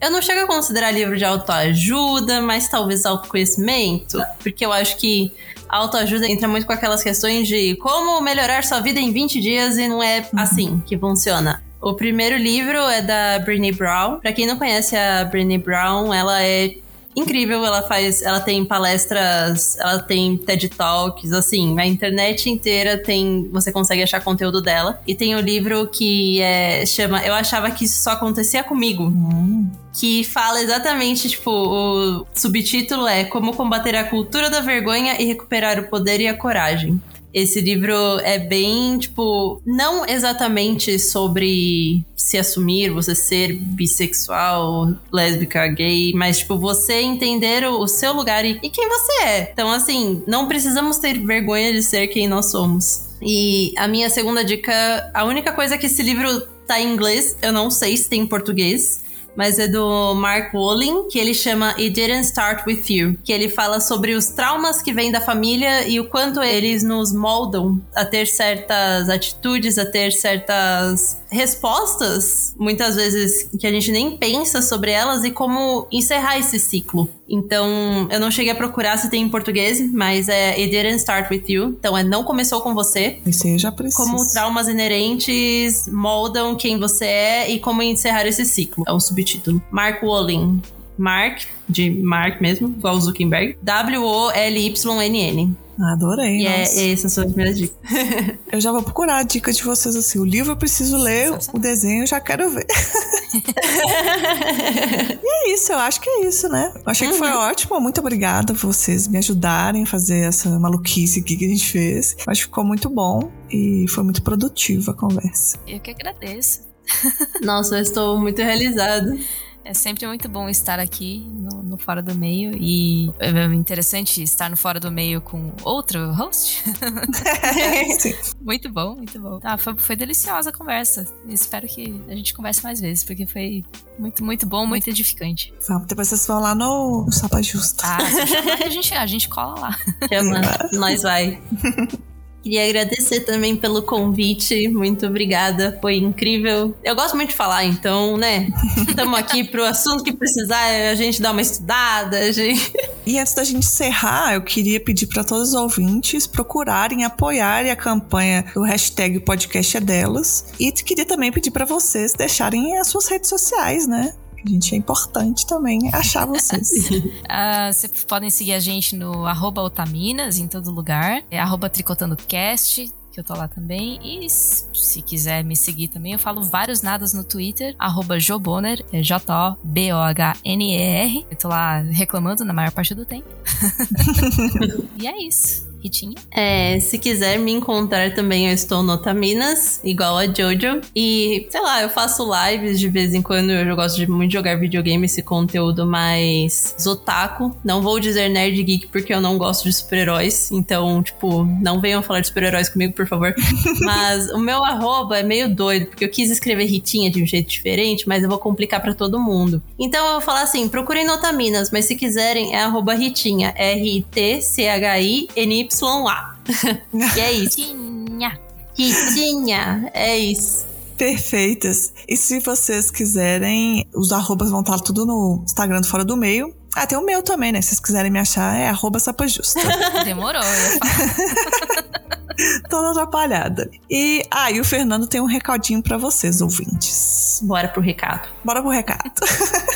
Eu não chego a considerar livro de autoajuda, mas talvez autoconhecimento, porque eu acho que autoajuda entra muito com aquelas questões de como melhorar sua vida em 20 dias e não é assim que funciona. O primeiro livro é da Brené Brown. Para quem não conhece a Brené Brown, ela é incrível, ela faz, ela tem palestras, ela tem TED Talks, assim, a internet inteira tem, você consegue achar conteúdo dela. E tem o um livro que é, chama Eu achava que isso só acontecia comigo. Hum. Que fala exatamente, tipo, o subtítulo é Como combater a cultura da vergonha e recuperar o poder e a coragem. Esse livro é bem, tipo, não exatamente sobre se assumir, você ser bissexual, lésbica, gay, mas, tipo, você entender o, seu lugar e, e quem você é. Então, assim, não precisamos ter vergonha de ser quem nós somos. E a minha segunda dica, a única coisa que esse livro tá em inglês, eu não sei se tem em português mas é do Mark Wolin, que ele chama It Didn't Start With You, que ele fala sobre os traumas que vêm da família e o quanto eles nos moldam a ter certas atitudes, a ter certas respostas, muitas vezes que a gente nem pensa sobre elas e como encerrar esse ciclo. Então, eu não cheguei a procurar se tem em português, mas é It Didn't Start With You. Então, é Não Começou Com Você. Esse eu já preciso. Como traumas inerentes moldam quem você é e como encerrar esse ciclo. É o subtítulo. Mark Wolin. Mark, de Mark mesmo, igual Zuckerberg. W-O-L-Y-N-N. Adorei. E é, essas são as primeiras dicas. eu já vou procurar a dica de vocês assim. O livro eu preciso ler, o desenho eu já quero ver. e é isso, eu acho que é isso, né? Eu achei uhum. que foi uhum. ótimo. Muito obrigada por vocês me ajudarem a fazer essa maluquice aqui que a gente fez. Acho que ficou muito bom e foi muito produtiva a conversa. Eu que agradeço. Nossa, eu estou muito realizada. É sempre muito bom estar aqui no, no, Fora do Meio e é interessante estar no Fora do Meio com outro host. muito bom, muito bom. Ah, foi, foi deliciosa a conversa. Espero que a gente converse mais vezes, porque foi muito, muito bom, muito edificante. Vamos, depois vocês vão lá no, no Sapa Justa. Ah, a gente, a gente cola lá. Chama, nós vai. Queria agradecer também pelo convite. Muito obrigada. Foi incrível. Eu gosto muito de falar, então, né? Estamos aqui pro assunto que precisar, a gente dá uma estudada. A gente... E antes da gente encerrar, eu queria pedir para todos os ouvintes procurarem apoiarem a campanha do hashtag podcast é delas. E queria também pedir para vocês deixarem as suas redes sociais, né? Gente é importante também achar vocês. uh, vocês podem seguir a gente no arroba Otaminas em todo lugar. É arroba tricotandocast que eu tô lá também. E se quiser me seguir também, eu falo vários nadas no Twitter, arroba Joboner, é J-O-B-O-H-N-E-R. Eu tô lá reclamando na maior parte do tempo. e é isso. Ritinha? É, se quiser me encontrar também, eu estou no Otaminas, igual a Jojo. E, sei lá, eu faço lives de vez em quando. Eu gosto de muito jogar videogame, esse conteúdo mais zotaku. Não vou dizer nerd geek porque eu não gosto de super-heróis. Então, tipo, não venham falar de super-heróis comigo, por favor. mas o meu arroba é meio doido, porque eu quis escrever Ritinha de um jeito diferente, mas eu vou complicar para todo mundo. Então eu vou falar assim: procurem Notaminas, mas se quiserem é arroba Ritinha. R-I-T-C-H-I-N-Y YA. e é isso. Ritinha. Ritinha, é isso. Perfeitas. E se vocês quiserem, os arrobas vão estar tudo no Instagram do Fora do Meio. Ah, tem o meu também, né? Se vocês quiserem me achar, é arroba sapajusta. Demorou, Toda atrapalhada. E, ah, e o Fernando tem um recadinho para vocês, ouvintes. Bora pro recado. Bora pro recado.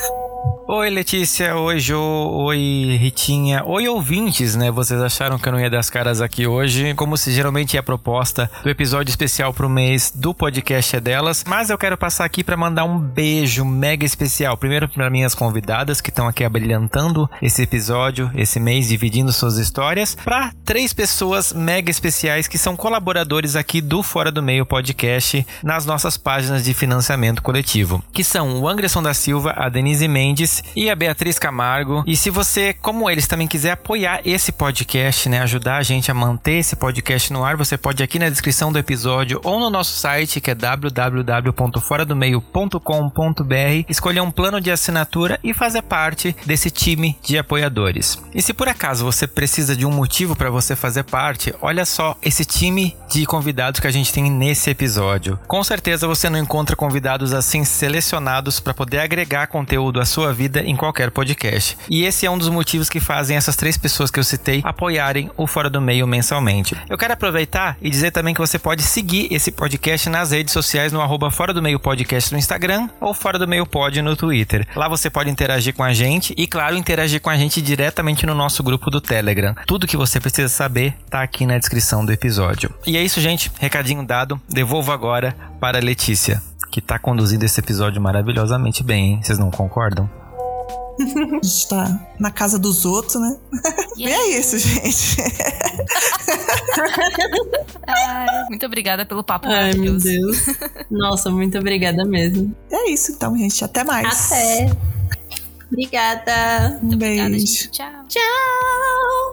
Oi, Letícia. Oi, Jo. Oi, Ritinha. Oi, ouvintes, né? Vocês acharam que eu não ia dar as caras aqui hoje, como se geralmente é a proposta do episódio especial pro mês do podcast é delas. Mas eu quero passar aqui para mandar um beijo mega especial. Primeiro para minhas convidadas que estão aqui abrilhantando esse episódio, esse mês, dividindo suas histórias. Para três pessoas mega especiais que são colaboradores aqui do Fora do Meio podcast nas nossas páginas de financiamento coletivo, que são o Anderson da Silva, a Denise Mendes e a Beatriz Camargo. E se você, como eles, também quiser apoiar esse podcast, né, ajudar a gente a manter esse podcast no ar, você pode aqui na descrição do episódio ou no nosso site, que é www.foradomeio.com.br, escolher um plano de assinatura e fazer parte desse time de apoiadores. E se por acaso você precisa de um motivo para você fazer parte, olha só esse time de convidados que a gente tem nesse episódio. Com certeza você não encontra convidados assim selecionados para poder agregar conteúdo à sua vida em qualquer podcast. E esse é um dos motivos que fazem essas três pessoas que eu citei apoiarem o Fora do Meio mensalmente. Eu quero aproveitar e dizer também que você pode seguir esse podcast nas redes sociais no arroba Fora do Meio Podcast no Instagram ou Fora do Meio Pod no Twitter. Lá você pode interagir com a gente e, claro, interagir com a gente diretamente no nosso grupo do Telegram. Tudo que você precisa saber tá aqui na descrição do episódio. E é isso, gente. Recadinho dado. Devolvo agora para a Letícia, que tá conduzindo esse episódio maravilhosamente bem, hein? Vocês não concordam? A gente tá na casa dos outros, né? E é isso, gente. Ai, muito obrigada pelo papo Ai, meu Deus. Nossa, muito obrigada mesmo. É isso, então, gente. Até mais. Até. Obrigada. Um muito beijo. Obrigada, gente. Tchau. Tchau.